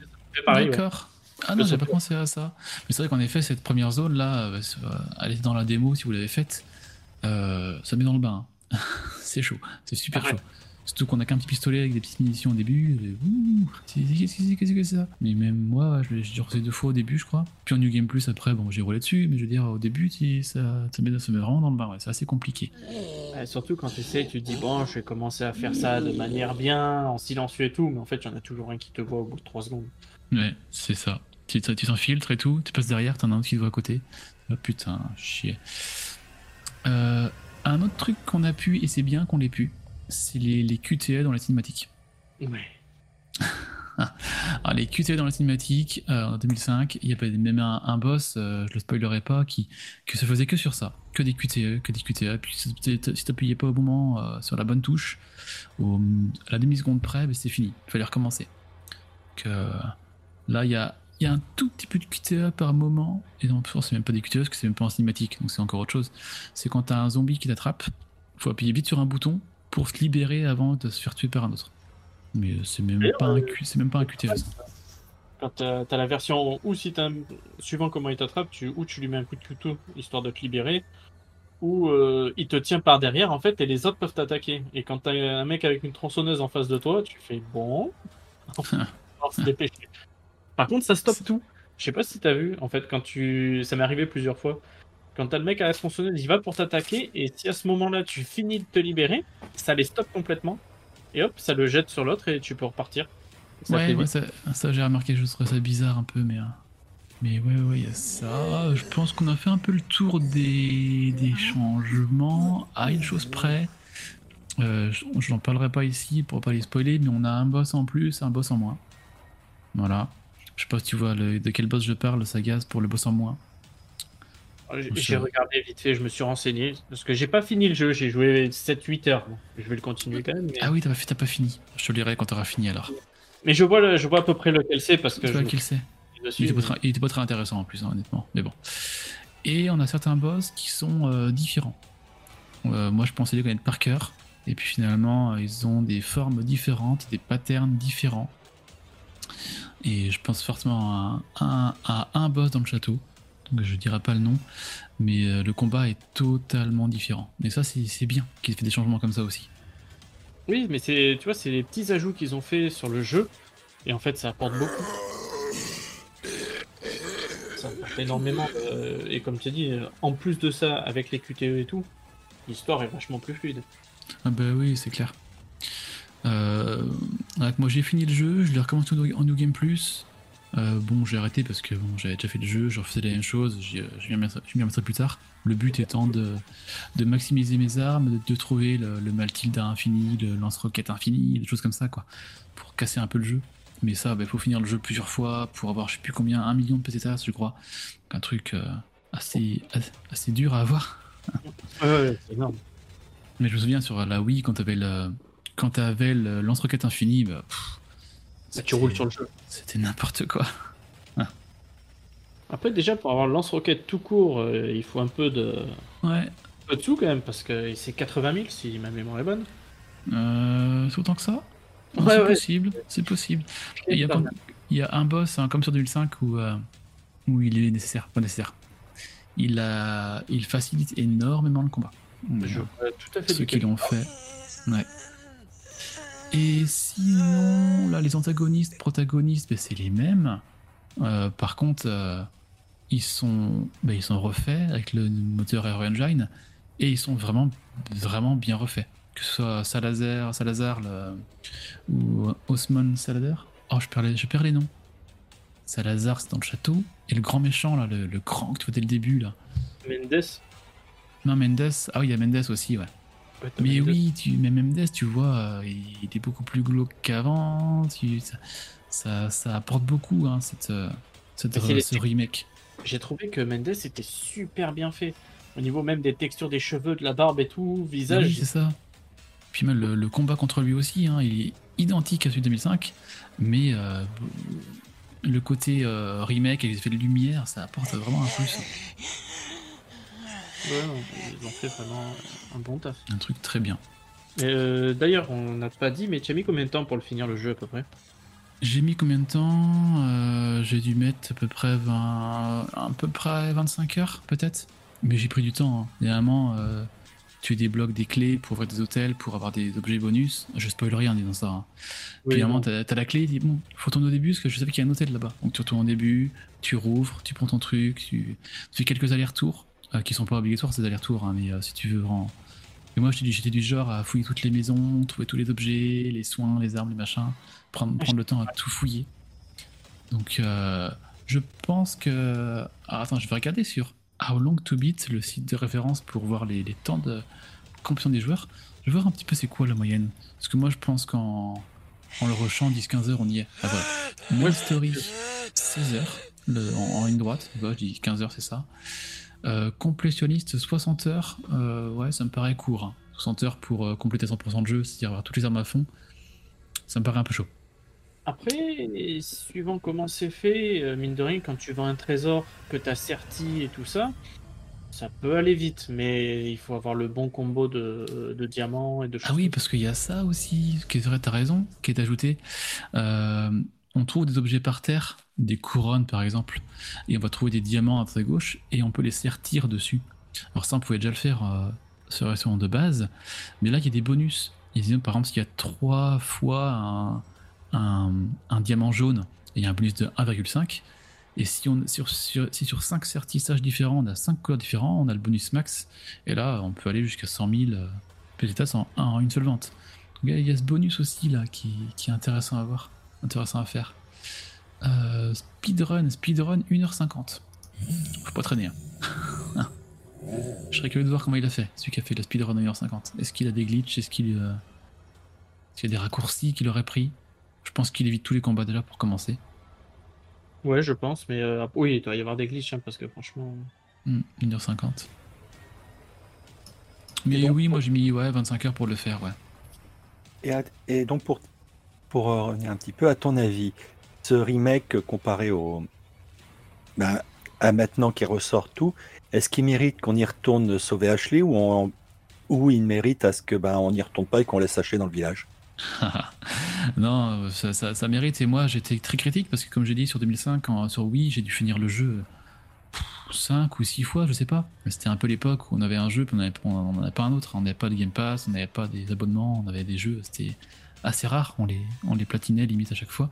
ouais. D'accord. Ah non, j'ai pas pensé à ça. Mais c'est vrai qu'en effet, cette première zone là, euh, c'est, euh, allez dans la démo si vous l'avez faite, euh, ça met dans le bain. hein. c'est chaud, c'est super Ah ouais. chaud. Surtout qu'on a qu'un petit pistolet avec des petites munitions au début. Qu'est-ce que c'est que ça? Mais même moi, je l'ai refait deux fois au début, je crois. Puis en New Game Plus après, bon, j'ai roulé dessus, mais je veux dire, au début, ça, ça, met, ça met vraiment dans le bain. Ouais, c'est assez compliqué. Ouais, surtout quand tu essayes, tu te dis, bon, je vais commencer à faire ça de manière bien, en silencieux et tout. Mais en fait, il y en a toujours un qui te voit au bout de 3 secondes. Ouais, c'est ça. Tu tu t'infiltres et tout, tu passes derrière, t'en as un autre qui te voit à côté. Oh putain, chier. Euh, un autre truc qu'on a pu, et c'est bien qu'on l'ait pu, c'est les, les QTE dans la cinématique. Ouais. Alors, les QTE dans la cinématique, euh, en 2005, il y avait même un, un boss, euh, je le spoilerai pas, qui, que se faisait que sur ça. Que des QTE, que des QTE. Puis si t'appuyais pas au moment euh, sur la bonne touche, au- à la demi-seconde près, ben, c'est fini. Il fallait recommencer. Que, là, il y a, y a un tout petit peu de QTE par moment. Et en plus, c'est même pas des QTE parce que c'est même pas en cinématique. Donc c'est encore autre chose. C'est quand t'as un zombie qui t'attrape, faut appuyer vite sur un bouton pour se libérer avant de se faire tuer par un autre. Mais euh, c'est même, pas un euh, c'est même pas un QTE. Quand t'as as la version ou si t'as suivant comment il t'attrape, tu, ou tu lui mets un coup de couteau histoire de te libérer, ou euh, il te tient par derrière en fait et les autres peuvent t'attaquer. Et quand t'as un mec avec une tronçonneuse en face de toi, tu fais bon, on va se dépêcher. Par contre, ça stoppe tout. Je sais pas si t'as vu en fait quand tu, ça m'est arrivé plusieurs fois. Quand t'as le mec à la tronçonneuse, il va pour t'attaquer et si à ce moment-là tu finis de te libérer, ça les stoppe complètement et hop, ça le jette sur l'autre et tu peux repartir. Ça ouais, ça, ça, j'ai remarqué, je trouve ça bizarre un peu, mais. euh, Mais ouais, ouais, il y a ça. Je pense qu'on a fait un peu le tour des, des changements. À une chose près, euh, je n'en parlerai pas ici pour pas les spoiler, mais on a un boss en plus, un boss en moins. Voilà. Je sais pas si tu vois le- de quel boss je parle, Sagaz, pour le boss en moins. J'ai Je- j'ai regardé vite fait, je me suis renseigné parce que j'ai pas fini le jeu, j'ai joué 7-8 heures. Je vais le continuer quand même. Mais, Ah oui, t'as pas, fini. Je te le dirai quand t'auras fini alors. mais je, vois le- je vois à peu près lequel c'est parce que vois je sait. suis dessus. Il était, pas très, il était pas très intéressant en plus, hein, honnêtement. Mais bon. Et on a certains boss qui sont euh, différents. Euh, moi, je pensais les connaître par cœur. Et puis finalement, euh, ils ont des formes différentes, des patterns différents. Et je pense forcément à un, à un boss dans le château. Donc je dirai pas le nom. Mais euh, le combat est totalement différent. Et ça, c'est bien qu'ils aient fait des changements comme ça aussi. Oui, mais c'est, tu vois, c'est les petits ajouts qu'ils ont fait sur le jeu et en fait, ça apporte beaucoup. Ça apporte énormément. euh, et comme tu as dit, euh, en plus de ça, avec les QTE et tout, l'histoire est vachement plus fluide. Ah bah oui, c'est clair. Euh, moi j'ai fini le jeu, je l'ai recommencé en New Game Plus. Euh, bon, j'ai arrêté parce que bon, j'avais déjà fait le jeu, je refaisais la même chose, j'ai- je m'y remettrai plus tard. Le but étant de, de maximiser mes armes, de, de trouver le, le Maltilda infini, le lance-roquette infini, des choses comme ça, quoi, pour casser un peu le jeu. Mais ça, il faut finir le jeu plusieurs fois pour avoir je sais plus combien, un million de pesetas, je crois. Un truc euh, assez, assez dur à avoir. Ouais, ouais, c'est énorme. Mais je me souviens sur la Wii, quand t'avais le, quand t'avais le lance-roquette infini, bah, pff, Bah, tu roules sur le jeu. C'était n'importe quoi. Après, déjà, pour avoir le lance-roquette tout court, euh, il faut un peu de, Ouais. un peu de sous quand même, parce que c'est 80 000 si ma mémoire est bonne. Euh, c'est autant que ça? Ouais, C'est ouais. possible, c'est possible. Il y, a, comme- il y a un boss, hein, comme sur 2005, où, euh, où il est nécessaire, pas nécessaire. Il, a, il facilite énormément le combat. Je vois tout à fait Ceux qui l'ont fait. Ouais. Et sinon, là, les antagonistes, protagonistes, ben, c'est les mêmes. Euh, par contre, euh, ils, sont, ben, ils sont refaits avec le moteur Aero Engine et ils sont vraiment, vraiment bien refaits. Que ce soit Salazar, Salazar le- ou Osman Salazar. Oh, je perds les, je perds les noms. Salazar, c'est dans le château. Et le grand méchant, là, le, le grand que tu vois dès le début, là. Mendes. Non, Mendes. Ah oui, il y a Mendes aussi, ouais. Mais oui, tu, mais Mendes, tu vois, euh, il était beaucoup plus glauque qu'avant. tu- Ça, ça, ça apporte beaucoup, hein, cette, euh, cette, les- ce remake. J'ai trouvé que Mendes était super bien fait. Au niveau même des textures des cheveux, de la barbe et tout, Ah visage. oui, c'est ça. Puis même le, le combat contre lui aussi, hein, il est identique à celui de 2005, mais euh, le côté euh, remake et les effets de lumière, ça apporte vraiment un plus. Ouais, ils ont fait vraiment un bon taf. Un truc très bien. Euh, D'ailleurs, on n'a pas dit, mais tu as mis combien de temps pour le finir le jeu à peu près? J'ai mis combien de temps Euh, J'ai dû mettre à peu près 20, à peu près 25 heures peut-être. Mais j'ai pris du temps. Hein. Généralement, euh, tu débloques des clés pour ouvrir des hôtels, pour avoir des objets bonus. Je spoil rien en disant ça. hein. Puis finalement, t'as as la clé, tu dis bon, faut tourner au début parce que je savais qu'il y a un hôtel là-bas. Donc tu retournes au début, tu rouvres, tu prends ton truc, tu, tu fais quelques allers-retours qui sont pas obligatoires ces allers-retours, hein, mais euh, si tu veux vraiment. Et moi, j'étais du genre à fouiller toutes les maisons, trouver tous les objets, les soins, les armes, les machins, prendre, prendre le temps à tout fouiller. Donc, euh, je pense que. Ah, attends, je vais regarder sur How Long to Beat, le site de référence pour voir les, les temps de compétition des joueurs. Je vais voir un petit peu c'est quoi la moyenne. Parce que moi, je pense qu'en en le rushant 10-15 heures, on y est. Ah, voilà. Main Story, 16 heures le- en, en ligne droite. Ouais, je dis 15 heures, c'est ça. Euh, complétionniste, 60 heures. Euh, ouais, ça me paraît court. hein. 60 heures pour euh, compléter 100% de jeu, c'est-à-dire avoir toutes les armes à fond. Ça me paraît un peu chaud. Après, suivant comment c'est fait, mine de rien, quand tu vends un trésor que tu as serti et tout ça, ça peut aller vite, mais il faut avoir le bon combo de, de diamants et de choses. Ah oui, parce qu'il y a ça aussi, qui est vrai, t'as raison, qui est ajouté. On trouve des objets par terre des couronnes par exemple, et on va trouver des diamants à droite à gauche, et on peut les sertir dessus. Alors ça, on pouvait déjà le faire euh, sur la version de base, mais là, il y a des bonus. Par exemple, s'il y a trois fois un, un- un diamant jaune, et il y a un bonus de 1,5, et si, on, sur, sur, si sur 5 sertissages différents, on a 5 couleurs différents, on a le bonus max, et là, on peut aller jusqu'à 100 000 euh, pésétas en, une seule vente. Il y a ce bonus aussi là qui, qui est intéressant à voir, intéressant à faire. Euh, speedrun, speedrun 1h50. Faut pas traîner. hein. Je serais curieux de voir comment il a fait, celui qui a fait la speedrun 1h50. Est-ce qu'il a des glitches? Est-ce qu'il euh, est-ce qu'il y a des raccourcis qu'il aurait pris? Je pense qu'il évite tous les combats déjà pour commencer. Ouais, je pense, mais euh, oui, il doit y avoir des glitches, hein, parce que franchement. Hmm, 1h50. Mais donc, oui, moi j'ai mis ouais, 25 heures pour le faire, ouais. Et, à- et donc pour, pour revenir un petit peu à ton avis, ce remake comparé au ben, à maintenant qui ressort tout, est-ce qu'il mérite qu'on y retourne sauver Ashley ou, on- ou il mérite à ce que ben on n'y retourne pas et qu'on laisse Ashley dans le village? Non, ça, mérite. Et moi, j'étais très critique parce que, comme j'ai dit, sur 2005, en- sur Wii, j'ai dû finir le jeu 5 ou 6 fois, je sais pas. C'était un peu l'époque où on avait un jeu, puis on n'avait on en avait pas un autre. On n'avait pas de Game Pass, on n'avait pas des abonnements, on avait des jeux. C'était assez rare. On les, on les platinait limite à chaque fois.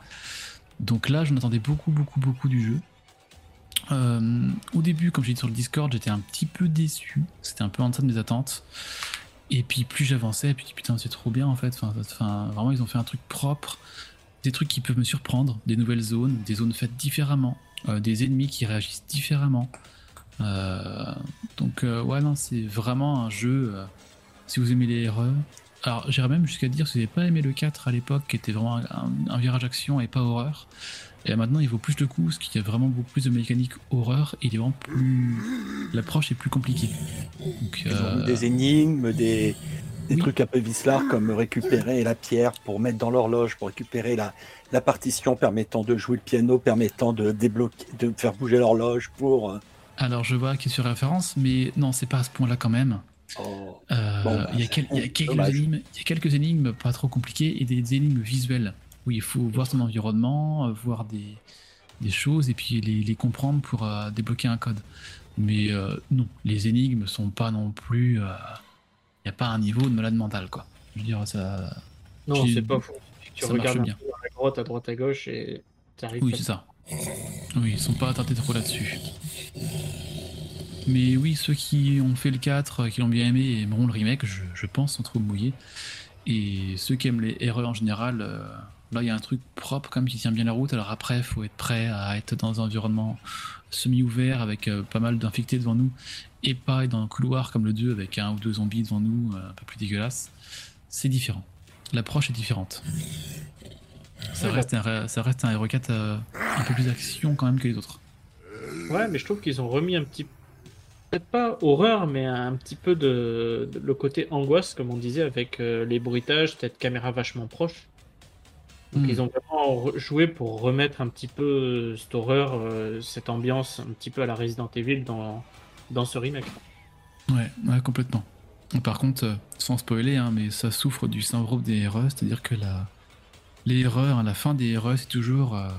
Donc là, j'en attendais beaucoup, beaucoup, beaucoup du jeu. Euh, au début, comme j'ai dit sur le Discord, j'étais un petit peu déçu. C'était un peu en deçà de mes attentes. Et puis plus j'avançais, puis putain, c'est trop bien en fait. Vraiment, ils ont fait un truc propre, des trucs qui peuvent me surprendre, des nouvelles zones, des zones faites différemment, euh, des ennemis qui réagissent différemment. Euh, donc ouais, non, c'est vraiment un jeu. si vous aimez les erreurs, alors j'irais même jusqu'à dire si vous n'avez pas aimé le 4 à l'époque, qui était vraiment un, un virage action et pas horreur. Et là, maintenant, il vaut plus de coups, parce qu'il y a vraiment beaucoup plus de mécanique horreur, et il est vraiment plus. L'approche est plus compliquée. Donc, ont euh, des énigmes, des, des oui. trucs un peu vicelards comme récupérer la pierre pour mettre dans l'horloge, pour récupérer la, la partition permettant de jouer le piano, permettant de débloquer, de faire bouger l'horloge pour. euh, Alors je vois qui sur référence, mais non, c'est pas à ce point-là quand même. Oh, Euh, Bon, bah, il, y a c'est quel- il y a quelques énigmes, il y a quelques énigmes pas trop compliquées et des énigmes visuelles où il faut voir son environnement, voir des, des choses et puis les, les comprendre pour euh, débloquer un code. Mais euh, non, les énigmes sont pas non plus. euh, Il n'y a pas un niveau de malade mental quoi. Je veux dire ça. Non, c'est pas faux. Tu ça regardes un bien. peu à droite, à droite, à gauche et t'arrives. Oui, c'est ça. Oui, ils sont pas attardés trop là-dessus. Mais oui, ceux qui ont fait le 4, euh, qui l'ont bien aimé aimeront le remake, je, je pense, sans trop mouiller. Et ceux qui aiment les erreurs en général, euh, là, il y a un truc propre quand même qui tient bien la route. Alors après, il faut être prêt à être dans un environnement semi-ouvert avec euh, pas mal d'infectés devant nous. Et pareil, dans un couloir comme le 2 avec un ou deux zombies devant nous, euh, un peu plus dégueulasse. C'est différent. L'approche est différente. Ça reste, un, ça reste un Hero 4 euh, un peu plus d'action quand même que les autres. Ouais, mais je trouve qu'ils ont remis un petit. Peut-être pas horreur, mais un petit peu de, de- le côté angoisse, comme on disait, avec euh, les bruitages, cette caméra vachement proche. Donc Hmm. ils ont vraiment joué pour remettre un petit peu euh, cette horreur, euh, cette ambiance un petit peu à la Resident Evil dans, dans ce remake. Ouais, ouais, complètement. Par contre, euh, sans spoiler, hein, mais ça souffre du syndrome des erreurs, c'est-à-dire que la... les erreurs, à la fin des erreurs, c'est toujours. euh,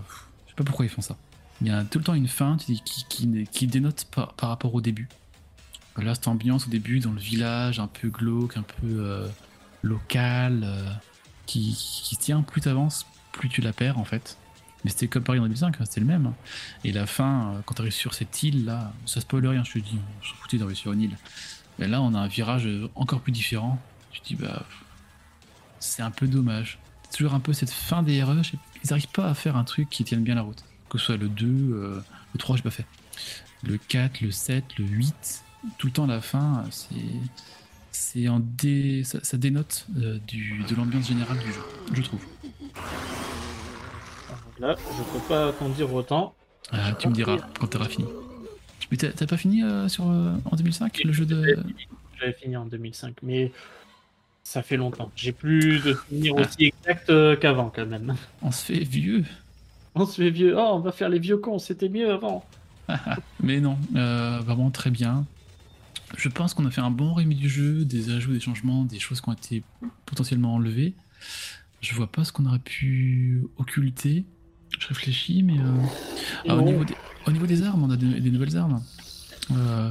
je sais pas pourquoi ils font ça. Il y a tout le temps une fin dis, qui, qui, qui dénote par, par rapport au début. Là, cette ambiance au début, dans le village, un peu glauque, un peu euh, local, euh, qui, qui tient, plus t'avances, plus tu la perds en fait. Mais c'était comme Paris en 2005, hein, c'était le même. hein. Et la fin, euh, quand tu arrives sur cette île là, ça spoil rien, je te dis, on s'en foutait d'arriver sur une île. Mais là, on a un virage encore plus différent. Te dis, bah, c'est un peu dommage. C'est toujours un peu cette fin des je sais- Ils n'arrivent pas à faire un truc qui tienne bien la route. Que ce soit le 2, euh, le 3, j'ai pas fait. Le 4, le 7, le 8, tout le temps à la fin, euh, c'est. C'est en dé... ça, ça dénote euh, du, de l'ambiance générale du jeu, je trouve. Là, je peux pas t'en dire autant. Ah, tu me diras quand t'auras fini. Mais t'as pas fini euh, sur, euh, en 2005 le jeu de. J'avais fini en 2005, mais ça fait longtemps. J'ai plus de souvenirs aussi exacts euh, qu'avant, quand même. On se fait vieux. On se fait vieux. Oh, on va faire les vieux cons, c'était mieux avant. Mais non, euh, vraiment très bien. Je pense qu'on a fait un bon remake du jeu, des ajouts, des changements, des choses qui ont été potentiellement enlevées. Je vois pas ce qu'on aurait pu occulter. Je réfléchis, mais. euh, ah, au, niveau des, au niveau des armes, on a des, des nouvelles armes. Euh,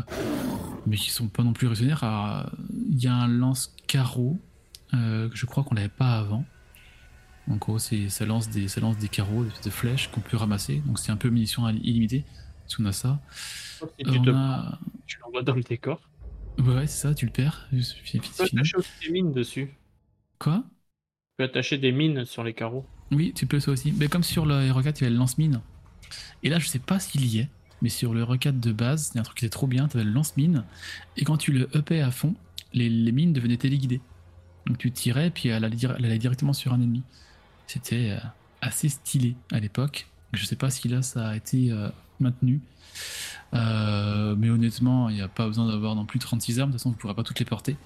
mais qui sont pas non plus révolutionnaires. Ah, Il y a un lance-carreau, euh, que je crois qu'on l'avait pas avant. En gros, ça, lance des, ça lance des carreaux, des de flèches qu'on peut ramasser. Donc c'est un peu munitions illimitées. Si on a ça. Tu on te- a... tu l'envoies dans le décor. Ouais, ouais, c'est ça, tu le perds. C'est Tu c'est peux attacher aussi des mines dessus. Quoi? Tu peux attacher des mines sur les carreaux. Oui, tu peux ça aussi. Mais comme sur le Hero 4, il y avait le lance-mine. Et là, je sais pas s'il y est, mais sur le Hero 4 de base, il y a un truc qui était trop bien, tu avais le lance-mine. Et quand tu le upais à fond, les, les mines devenaient téléguidées. Donc tu tirais, puis elle allait, elle allait directement sur un ennemi. C'était euh, assez stylé à l'époque. Je sais pas si là, ça a été euh, maintenu. Euh, mais honnêtement, il n'y a pas besoin d'avoir non plus 36 armes, de toute façon, vous ne pourrez pas toutes les porter.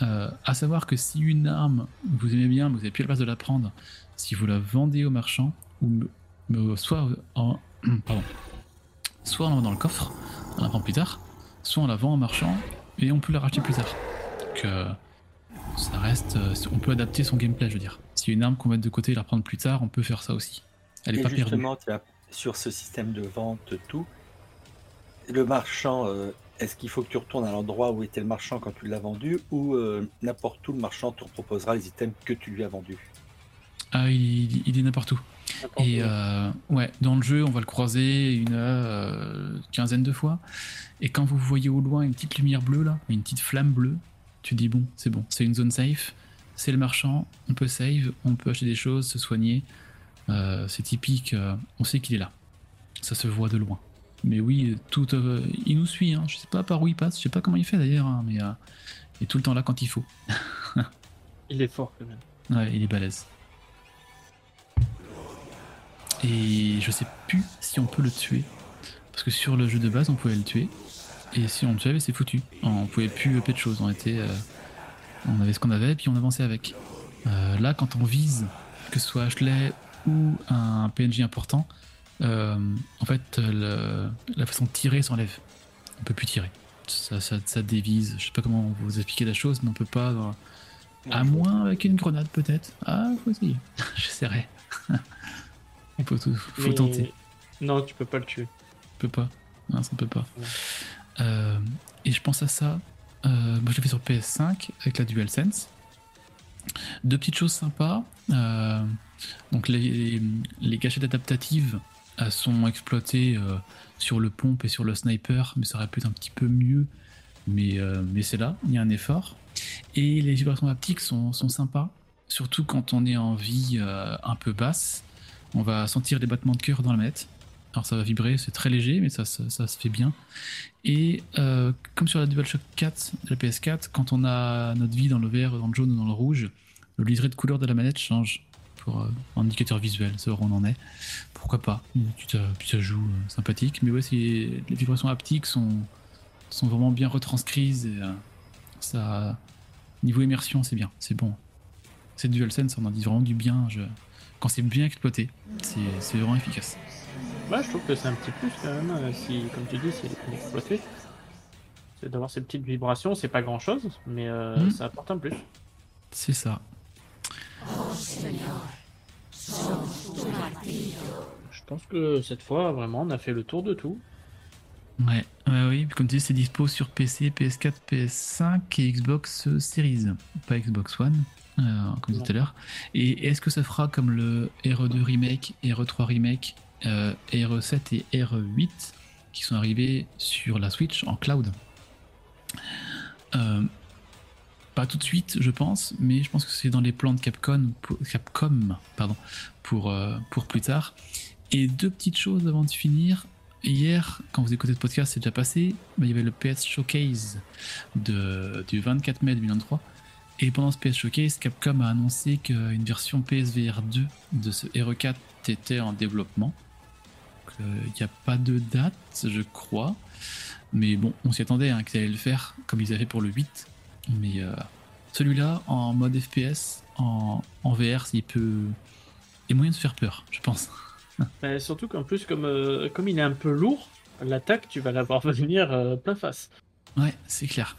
Euh, à savoir que si une arme, vous aimez bien, mais vous n'avez plus la place de la prendre, si vous la vendez au marchand, ou me- me- soit en, pardon, soit on la vend dans le coffre, on la vend plus tard, soit on la vend au marchand et on peut la racheter plus tard. Donc euh, ça reste, on peut adapter son gameplay, je veux dire. Si une arme qu'on va mettre de côté et la prendre plus tard, on peut faire ça aussi. Elle est Et pas perdue. justement, tu as- sur ce système de vente, tout, le marchand, euh, est-ce qu'il faut que tu retournes à l'endroit où était le marchand quand tu l'as vendu ou euh, n'importe où le marchand te proposera les items que tu lui as vendus? Ah, il, est n'importe où. Et euh, ouais, dans le jeu, on va le croiser une euh, quinzaine de fois. Et quand vous voyez au loin une petite lumière bleue là, une petite flamme bleue, tu dis bon, c'est bon, c'est une zone safe, c'est le marchand, on peut save, on peut acheter des choses, se soigner. Euh, c'est typique, euh, on sait qu'il est là. Ça se voit de loin. Mais oui, tout, euh, il nous suit. Hein. Je sais pas par où il passe, je sais pas comment il fait d'ailleurs, hein, mais il est tout le temps là quand il faut. Il est fort quand même. Ouais, il est balèze. Et je sais plus si on peut le tuer. Parce que sur le jeu de base, on pouvait le tuer. Et si on le tuait, c'est foutu. On pouvait plus upper de choses. On était. on avait ce qu'on avait, et puis on avançait avec. Là, quand on vise, que ce soit Ashley ou un PNJ important, euh, en fait, le- la façon de tirer s'enlève. On peut plus tirer. Ça, ça, ça dévise. Je sais pas comment vous expliquer la chose, mais on peut pas. à moins avec une grenade peut-être. Ah, faut essayer. J'essaierai. Il faut, tout- faut Mais- tenter. Non, tu peux pas le tuer. On peut pas. Non, ça ne peut pas. Ouais. Euh, et je pense à ça. euh, moi, je l'ai fait sur PS5 avec la DualSense. Deux petites choses sympas. Euh, donc, les, les adaptatives sont exploitées euh, sur le pompe et sur le sniper, mais ça aurait pu être un petit peu mieux. Mais, euh, c'est là, il y a un effort. Et les vibrations haptiques sont, sympas, surtout quand on est en vie un peu basse. On va sentir les battements de cœur dans la manette. Alors ça va vibrer, c'est très léger, mais ça, ça, se fait bien. Et euh, comme sur la DualShock 4 de la PS4, quand on a notre vie dans le vert, dans le jaune ou dans le rouge, le liseré de couleur de la manette change pour euh, un indicateur visuel, savoir où on en est. Pourquoi pas? Ça, joue euh, sympathique. Mais ouais, les vibrations haptiques sont, sont vraiment bien retranscrites. Et, ça, niveau immersion, c'est bien, c'est bon. Cette DualSense, on en dit vraiment du bien. Quand c'est bien exploité, c'est vraiment efficace. Ouais, je trouve que c'est un petit plus quand même, euh, si, comme tu dis, c'est bien exploité. C'est d'avoir ces petites vibrations, c'est pas grand chose, mais euh, Mhm. ça apporte un plus. C'est ça. Je pense que cette fois, vraiment, on a fait le tour de tout. Ouais, ouais, oui, comme tu dis, c'est dispo sur PC, PS4, PS5 et Xbox Series, pas Xbox One, euh, comme tout à l'heure. Et est-ce que ça fera comme le RE2 Remake, RE3 Remake, euh, RE7 et RE8 qui sont arrivés sur la Switch en cloud Euh, Pas tout de suite, je pense, mais je pense que c'est dans les plans de Capcom, pour, Capcom pardon, pour, euh, pour plus tard. Et deux petites choses avant de finir. Hier, quand vous écoutez ce podcast, c'est déjà passé, mais il y avait le PS Showcase du 24 mai 2023. Et pendant ce PS Showcase, Capcom a annoncé qu'une version PSVR 2 de ce RE4 était en développement. Donc, euh, Il n'y a pas de date, je crois. Mais bon, on s'y attendait hein, qu'ils allaient le faire comme ils avaient fait pour le 8. Mais euh, celui-là, en mode FPS, en, en VR, il peut. Il y a moyen de se faire peur, je pense. Mais surtout qu'en plus, comme, euh, comme il est un peu lourd, l'attaque, tu vas l'avoir venir euh, plein face. Ouais, c'est clair.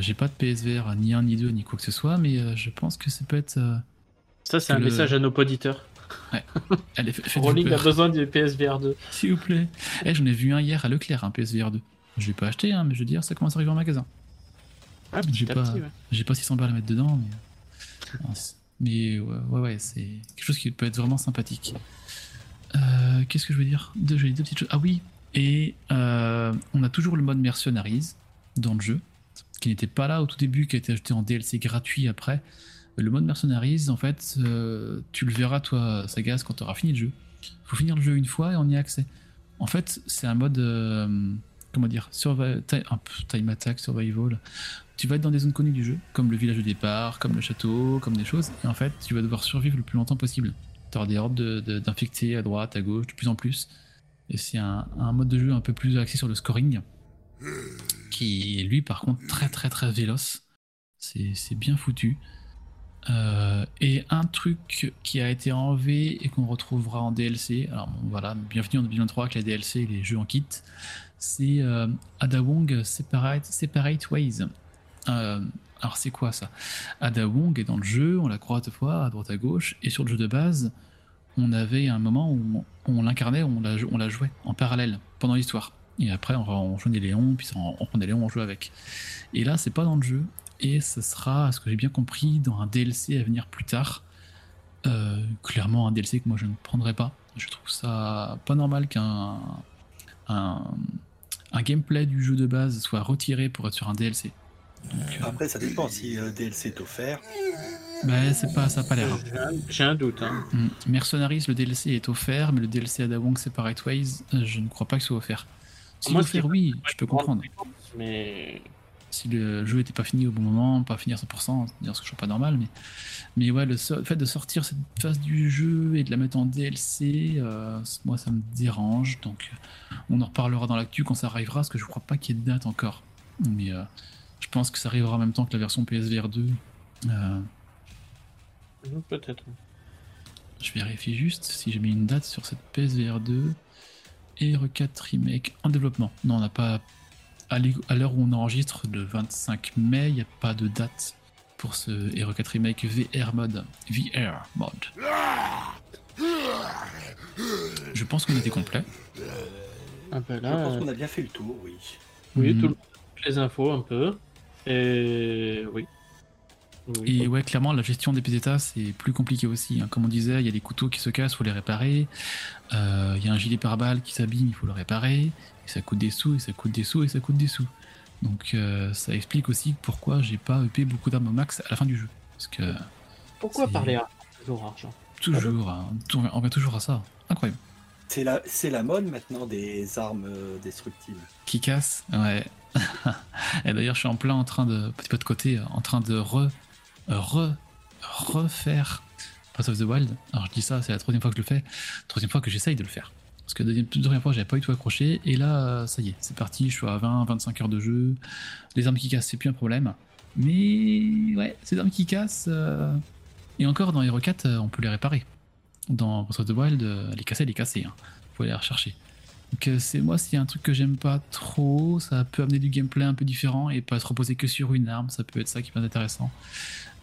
J'ai pas de PSVR, ni un, ni deux, ni quoi que ce soit, mais je pense que ça peut être. Ça, c'est un le- message à nos auditeurs. Allez, fa- faites-vous Rolling a besoin du PSVR 2. s'il vous plaît. Eh, j'en ai vu un hier à Leclerc, un PSVR 2. Je l'ai pas acheté, hein, mais je veux dire, ça commence à arriver en magasin. Ah, J'ai pas- ouais. J'ai pas 600 balles à mettre dedans, mais. Non, c'est- Mais ouais, ouais, ouais, c'est quelque chose qui peut être vraiment sympathique. Euh, Qu'est-ce que je veux dire? Deux petites choses. Ah oui, et euh, on a toujours le mode Mercenaries dans le jeu, qui n'était pas là au tout début, qui a été ajouté en DLC gratuit après. Le mode Mercenaries, en fait, euh, tu le verras, toi, Sagas, quand tu auras fini le jeu. faut finir le jeu une fois et on y a accès. En fait, c'est un mode. euh, comment dire survi- ti- un peu Time Attack, Survival tu vas être dans des zones connues du jeu, comme le village de départ, comme le château, comme des choses, et en fait, tu vas devoir survivre le plus longtemps possible. Tu auras des hordes de- de- d'infectés à droite, à gauche, de plus en plus. Et c'est un, un mode de jeu un peu plus axé sur le scoring, qui est lui, par contre, très très très véloce. C'est bien foutu. Euh, et un truc qui a été enlevé et qu'on retrouvera en DLC, alors voilà, bienvenue en 2023 avec la DLC et les jeux en kit, c'est euh, Ada Wong Separate, Ways. Euh, alors c'est quoi ça? Ada Wong est dans le jeu, on la croise deux fois à droite à gauche, et sur le jeu de base, on avait un moment où on, l'incarnait, on la, on la jouait en parallèle pendant l'histoire. Et après, on, on joignait Léon, puis on, on prenait Léon, on jouait avec. Et là, c'est pas dans le jeu, et ce sera, à ce que j'ai bien compris, dans un DLC à venir plus tard. Euh, clairement, un DLC que moi je ne prendrais pas. Je trouve ça pas normal qu'un un, un gameplay du jeu de base soit retiré pour être sur un DLC. Donc, euh, Après, ça dépend si le DLC est offert. bah, c'est pas, ça a pas l'air. hein. J'ai un- doute. Hein. Mm. Mercenaries, le DLC est offert, mais le DLC Wong Separate Ways, euh, je ne crois pas que ce soit offert. Si Moi, offert, oui, je peux comprendre. Mais Si le jeu n'était pas fini au bon moment, pas fini à 100%, c'est-à-dire ce que je trouve pas normal, mais, mais ouais, le, so- le fait de sortir cette phase du jeu et de la mettre en DLC, euh, moi ça me dérange, donc euh, on en reparlera dans l'actu quand ça arrivera, parce que je crois pas qu'il y ait de date encore. Mais euh, je pense que ça arrivera en même temps que la version PSVR 2. Euh, peut-être. Je vérifie juste si j'ai mis une date sur cette PSVR 2 et RE4 Remake en développement. Non, on n'a pas. À l'heure où on enregistre, le 25 mai, il n'y a pas de date pour ce RE4 Remake VR mode. VR mode. Je pense qu'on était complet. Ah ben Je là, pense euh, qu'on a bien fait le tour, oui. oui, tout le- toutes les infos un peu. Et oui. Et ouais, clairement, la gestion des PZA, c'est plus compliqué aussi. hein. Comme on disait, il y a des couteaux qui se cassent, il faut les réparer. Euh, Il y a un gilet pare-balles qui s'abîme, il faut le réparer. Et ça coûte des sous, et ça coûte des sous, et ça coûte des sous. Donc euh, ça explique aussi pourquoi j'ai pas EP beaucoup d'armes au max à la fin du jeu. Parce que Pourquoi parler argent Toujours argent? toujours, hein, on revient- on revient toujours à ça. Incroyable. C'est la, c'est la mode maintenant des armes euh, destructibles. Qui casse Ouais. et d'ailleurs, je suis en plein en train de, petit peu de côté, en train de re, re, refaire Breath of the Wild. Alors je dis ça, c'est la troisième fois que je le fais, troisième fois que j'essaye de le faire. Parce que la deuxième, deuxième fois, j'avais pas eu tout accroché, et là, ça y est, c'est parti, je suis à 20, 25 heures de jeu. Les armes qui cassent, c'est plus un problème. Mais ouais, ces armes qui cassent, euh, et encore dans Hero 4, euh, on peut les réparer. Dans Breath of the Wild, euh, les casser, les casser. Hein. Faut aller les rechercher. Donc c'est moi, s'il y a un truc que j'aime pas trop, ça peut amener du gameplay un peu différent et pas se reposer que sur une arme, ça peut être ça qui être intéressant.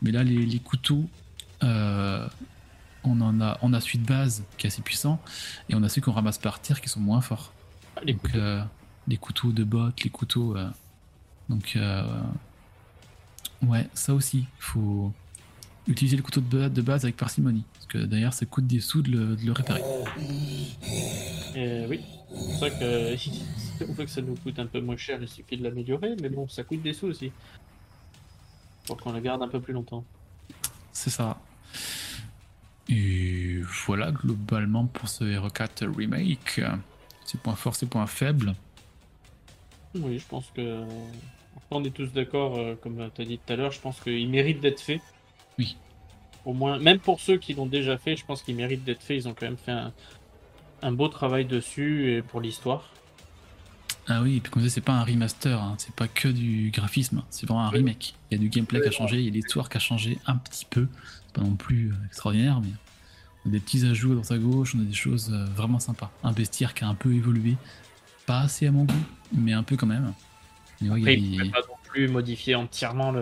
Mais là, les, les couteaux, euh, on en a, on a celui de base qui est assez puissant et on a ceux qu'on ramasse par terre qui sont moins forts. Ah, les Donc couteaux. euh, les couteaux de bottes, les couteaux. euh, donc euh, ouais, ça aussi, il faut utiliser le couteau de, de base avec parcimonie. Parce que d'ailleurs, ça coûte des sous de le, de le réparer. Oui. C'est pour ça que que ça nous coûte un peu moins cher, il suffit de l'améliorer, mais bon, ça coûte des sous aussi. Pour qu'on la garde un peu plus longtemps. C'est ça. Et voilà globalement pour ce Hero 4 Remake. Ses points forts, ses points faibles. Oui, je pense que. On est tous d'accord, euh, comme tu as dit tout à l'heure, je pense qu'il mérite d'être fait. Oui. Au moins, même pour ceux qui l'ont déjà fait, je pense qu'il mérite d'être fait. Ils ont quand même fait un, un beau travail dessus et pour l'histoire. Ah oui, et puis comme ça, c'est pas un remaster, hein, c'est pas que du graphisme, c'est vraiment un remake. Il y a du gameplay qui a changé, il y a l'histoire qui a changé un petit peu. Pas non plus euh, extraordinaire, mais on a des petits ajouts à droite à gauche, on a des choses euh, vraiment sympas. Un bestiaire qui a un peu évolué, pas assez à mon goût, mais un peu quand même. Ouais, il y a des- pas non plus modifier entièrement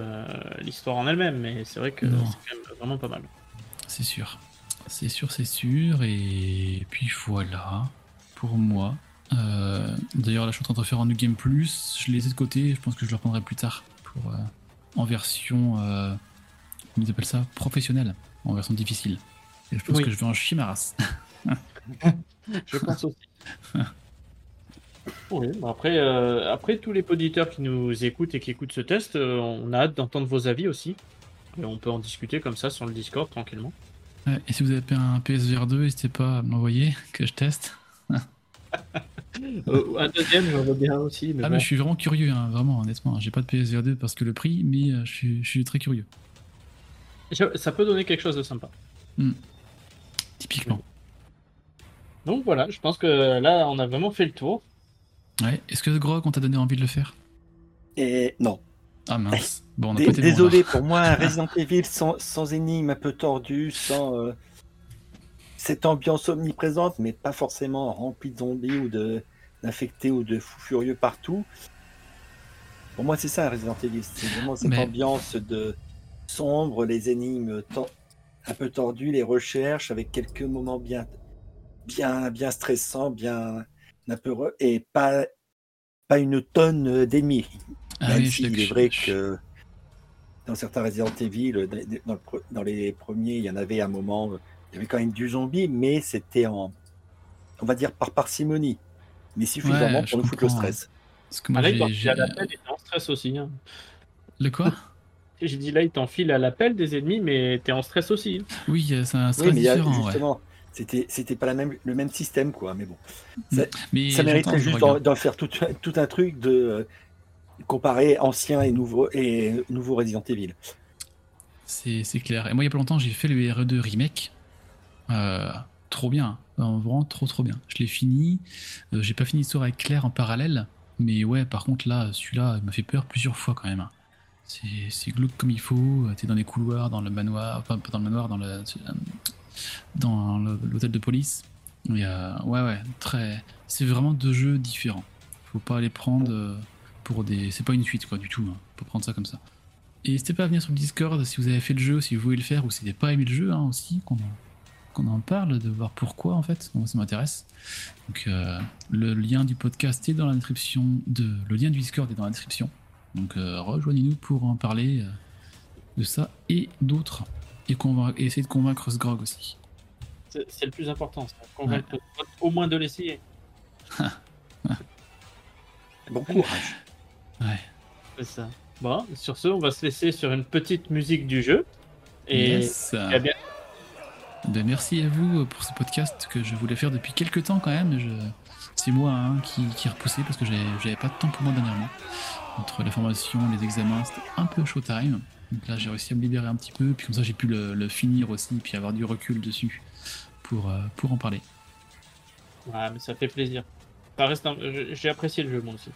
l'histoire en elle-même, mais c'est vrai que c'est quand même vraiment pas mal. c'est sûr. C'est sûr, c'est sûr. Et puis voilà, pour moi. Euh, D'ailleurs, là, je suis en train de faire un New Game Plus. Je les ai de côté. Je pense que je le reprendrai plus tard pour, euh, en version. Euh, comment ils appellent ça? Professionnelle. En version difficile. Et je pense Oui. que je vais en chier ma race. Je pense aussi. Oui, bah après, euh, après, tous les auditeurs qui nous écoutent et qui écoutent ce test, euh, on a hâte d'entendre vos avis aussi. Et on peut en discuter comme ça sur le Discord tranquillement. Et si vous avez un PSVR 2, n'hésitez pas à me l'envoyer, que je teste. Euh, un deuxième, j'en veux bien aussi. Mais ah, bon. mais je suis vraiment curieux, hein, vraiment, honnêtement. J'ai pas de PSVR 2 parce que le prix, mais euh, je suis, je suis très curieux. Ça peut donner quelque chose de sympa. Typiquement. Donc voilà, je pense que là, on a vraiment fait le tour. Ouais. Est-ce que Grog, on t'a donné envie de le faire? Et non. Ah mince. Bon, on a bon, Désolé, pour moi, Resident Evil sans, sans énigme un peu tordu, sans euh, cette ambiance omniprésente, mais pas forcément remplie de zombies ou de d'infectés ou de fous furieux partout. Pour moi, c'est ça un Resident Evil. C'est vraiment cette Mais- ambiance de sombre, les énigmes un peu tordues, les recherches avec quelques moments bien, bien, bien stressants, bien apeureux, et pas, pas une tonne d'ennemis. Ah Même oui, s'il est vrai que dans certains Resident Evil, dans les premiers, il y en avait un moment, il y avait quand même du zombie, mais c'était en, on va dire par parcimonie, mais suffisamment Ouais, je pour nous foutre le stress. Parce que moi, là, il j'ai- t'enfile j'ai- à l'appel, il était en stress aussi. hein. Le quoi? J'ai dit là, il t'enfile à l'appel des ennemis, mais t'es en stress aussi. hein. Oui, euh, c'est un Oui, stress mais a- différent, ouais. c'était, c'était pas la même, le même système, quoi. Mais bon, Mais ça mériterait juste d'en faire tout, tout un truc de euh, comparer ancien et nouveau et nouveau Resident Evil. C'est c'est clair. Et moi, il y a pas longtemps, j'ai fait le RE2 Remake. Euh, trop bien. Euh, Vraiment trop, trop bien. Je l'ai fini. Euh, j'ai pas fini l'histoire avec Claire en parallèle. Mais ouais, par contre, là, celui-là, il m'a fait peur plusieurs fois quand même. C'est c'est glauque comme il faut. T'es dans des couloirs, dans le manoir. Enfin, pas dans le manoir, dans le. euh, Dans l'hôtel de police. Ouais, ouais, très. C'est vraiment deux jeux différents. Faut pas les prendre euh, pour des. C'est pas une suite, quoi, du tout. Hein. Faut prendre ça comme ça. Et n'hésitez pas à venir sur le Discord si vous avez fait le jeu, si vous voulez le faire ou si vous n'avez pas aimé le jeu hein, aussi, qu'on en parle, de voir pourquoi en fait. Moi, ça m'intéresse. Donc euh, le lien du podcast est dans la description, de, le lien du Discord est dans la description. Donc euh, rejoignez-nous pour en parler euh, de ça et d'autres. Et, et essayer de convaincre ce Grog aussi. C'est c'est le plus important, ça. Convaincre au moins de l'essayer. Bon courage. Ouais. C'est ça. Bon, sur ce, on va se laisser sur une petite musique du jeu. Et Yes. eh bien, Ben, merci à vous pour ce podcast que je voulais faire depuis quelques temps quand même. Je... C'est moi hein, qui, qui repoussé parce que j'avais pas de temps pour moi dernièrement. Entre les formations, les examens, c'était un peu showtime. Donc là, j'ai réussi à me libérer un petit peu. Puis comme ça, j'ai pu le, le finir aussi, puis avoir du recul dessus pour, euh, pour en parler. ouais, mais ça fait plaisir. Ça reste un- je- J'ai apprécié le jeu, moi aussi.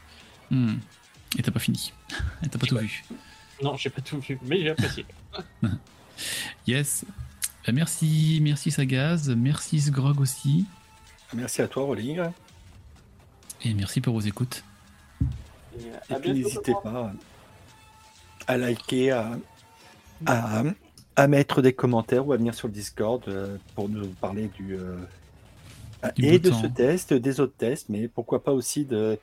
Hmm. Et t'as pas fini. Et t'as pas tout vu. Non, j'ai pas tout vu, mais j'ai apprécié. Yes. Ben, merci, merci Sagaz. Merci Sgrog aussi. Merci à toi, Rolling. Et merci pour vos écoutes. Et, Et à puis n'hésitez pas à liker, à, à, à mettre des commentaires ou à venir sur le Discord euh, pour nous parler du euh, Du et de temps. ce test, des autres tests, mais pourquoi pas aussi de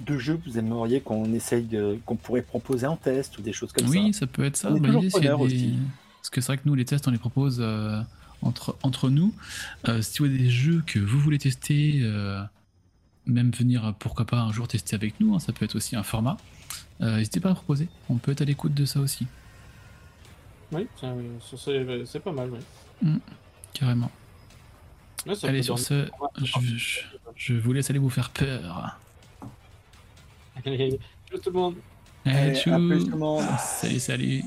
de jeux que vous aimeriez qu'on essaye de qu'on pourrait proposer en test ou des choses comme oui, ça. ça. peut être ça. On est Bah, toujours des- aussi. Parce que c'est vrai que nous, les tests, on les propose euh, entre, entre nous. Euh, si vous avez des jeux que vous voulez tester, euh, même venir, pourquoi pas, un jour tester avec nous, hein, ça peut être aussi un format. euh, N'hésitez pas à proposer. On peut être à l'écoute de ça aussi, Oui, c'est c'est pas mal, oui. carrément. Ouais, ça Allez, sur ce, je, je- je vous laisse aller vous faire peur. Allez, ciao tout le monde. Allez, Allez, à tchou. plus tout le monde. Salut, salut.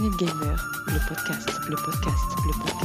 De Gamer, le podcast, le podcast, le podcast.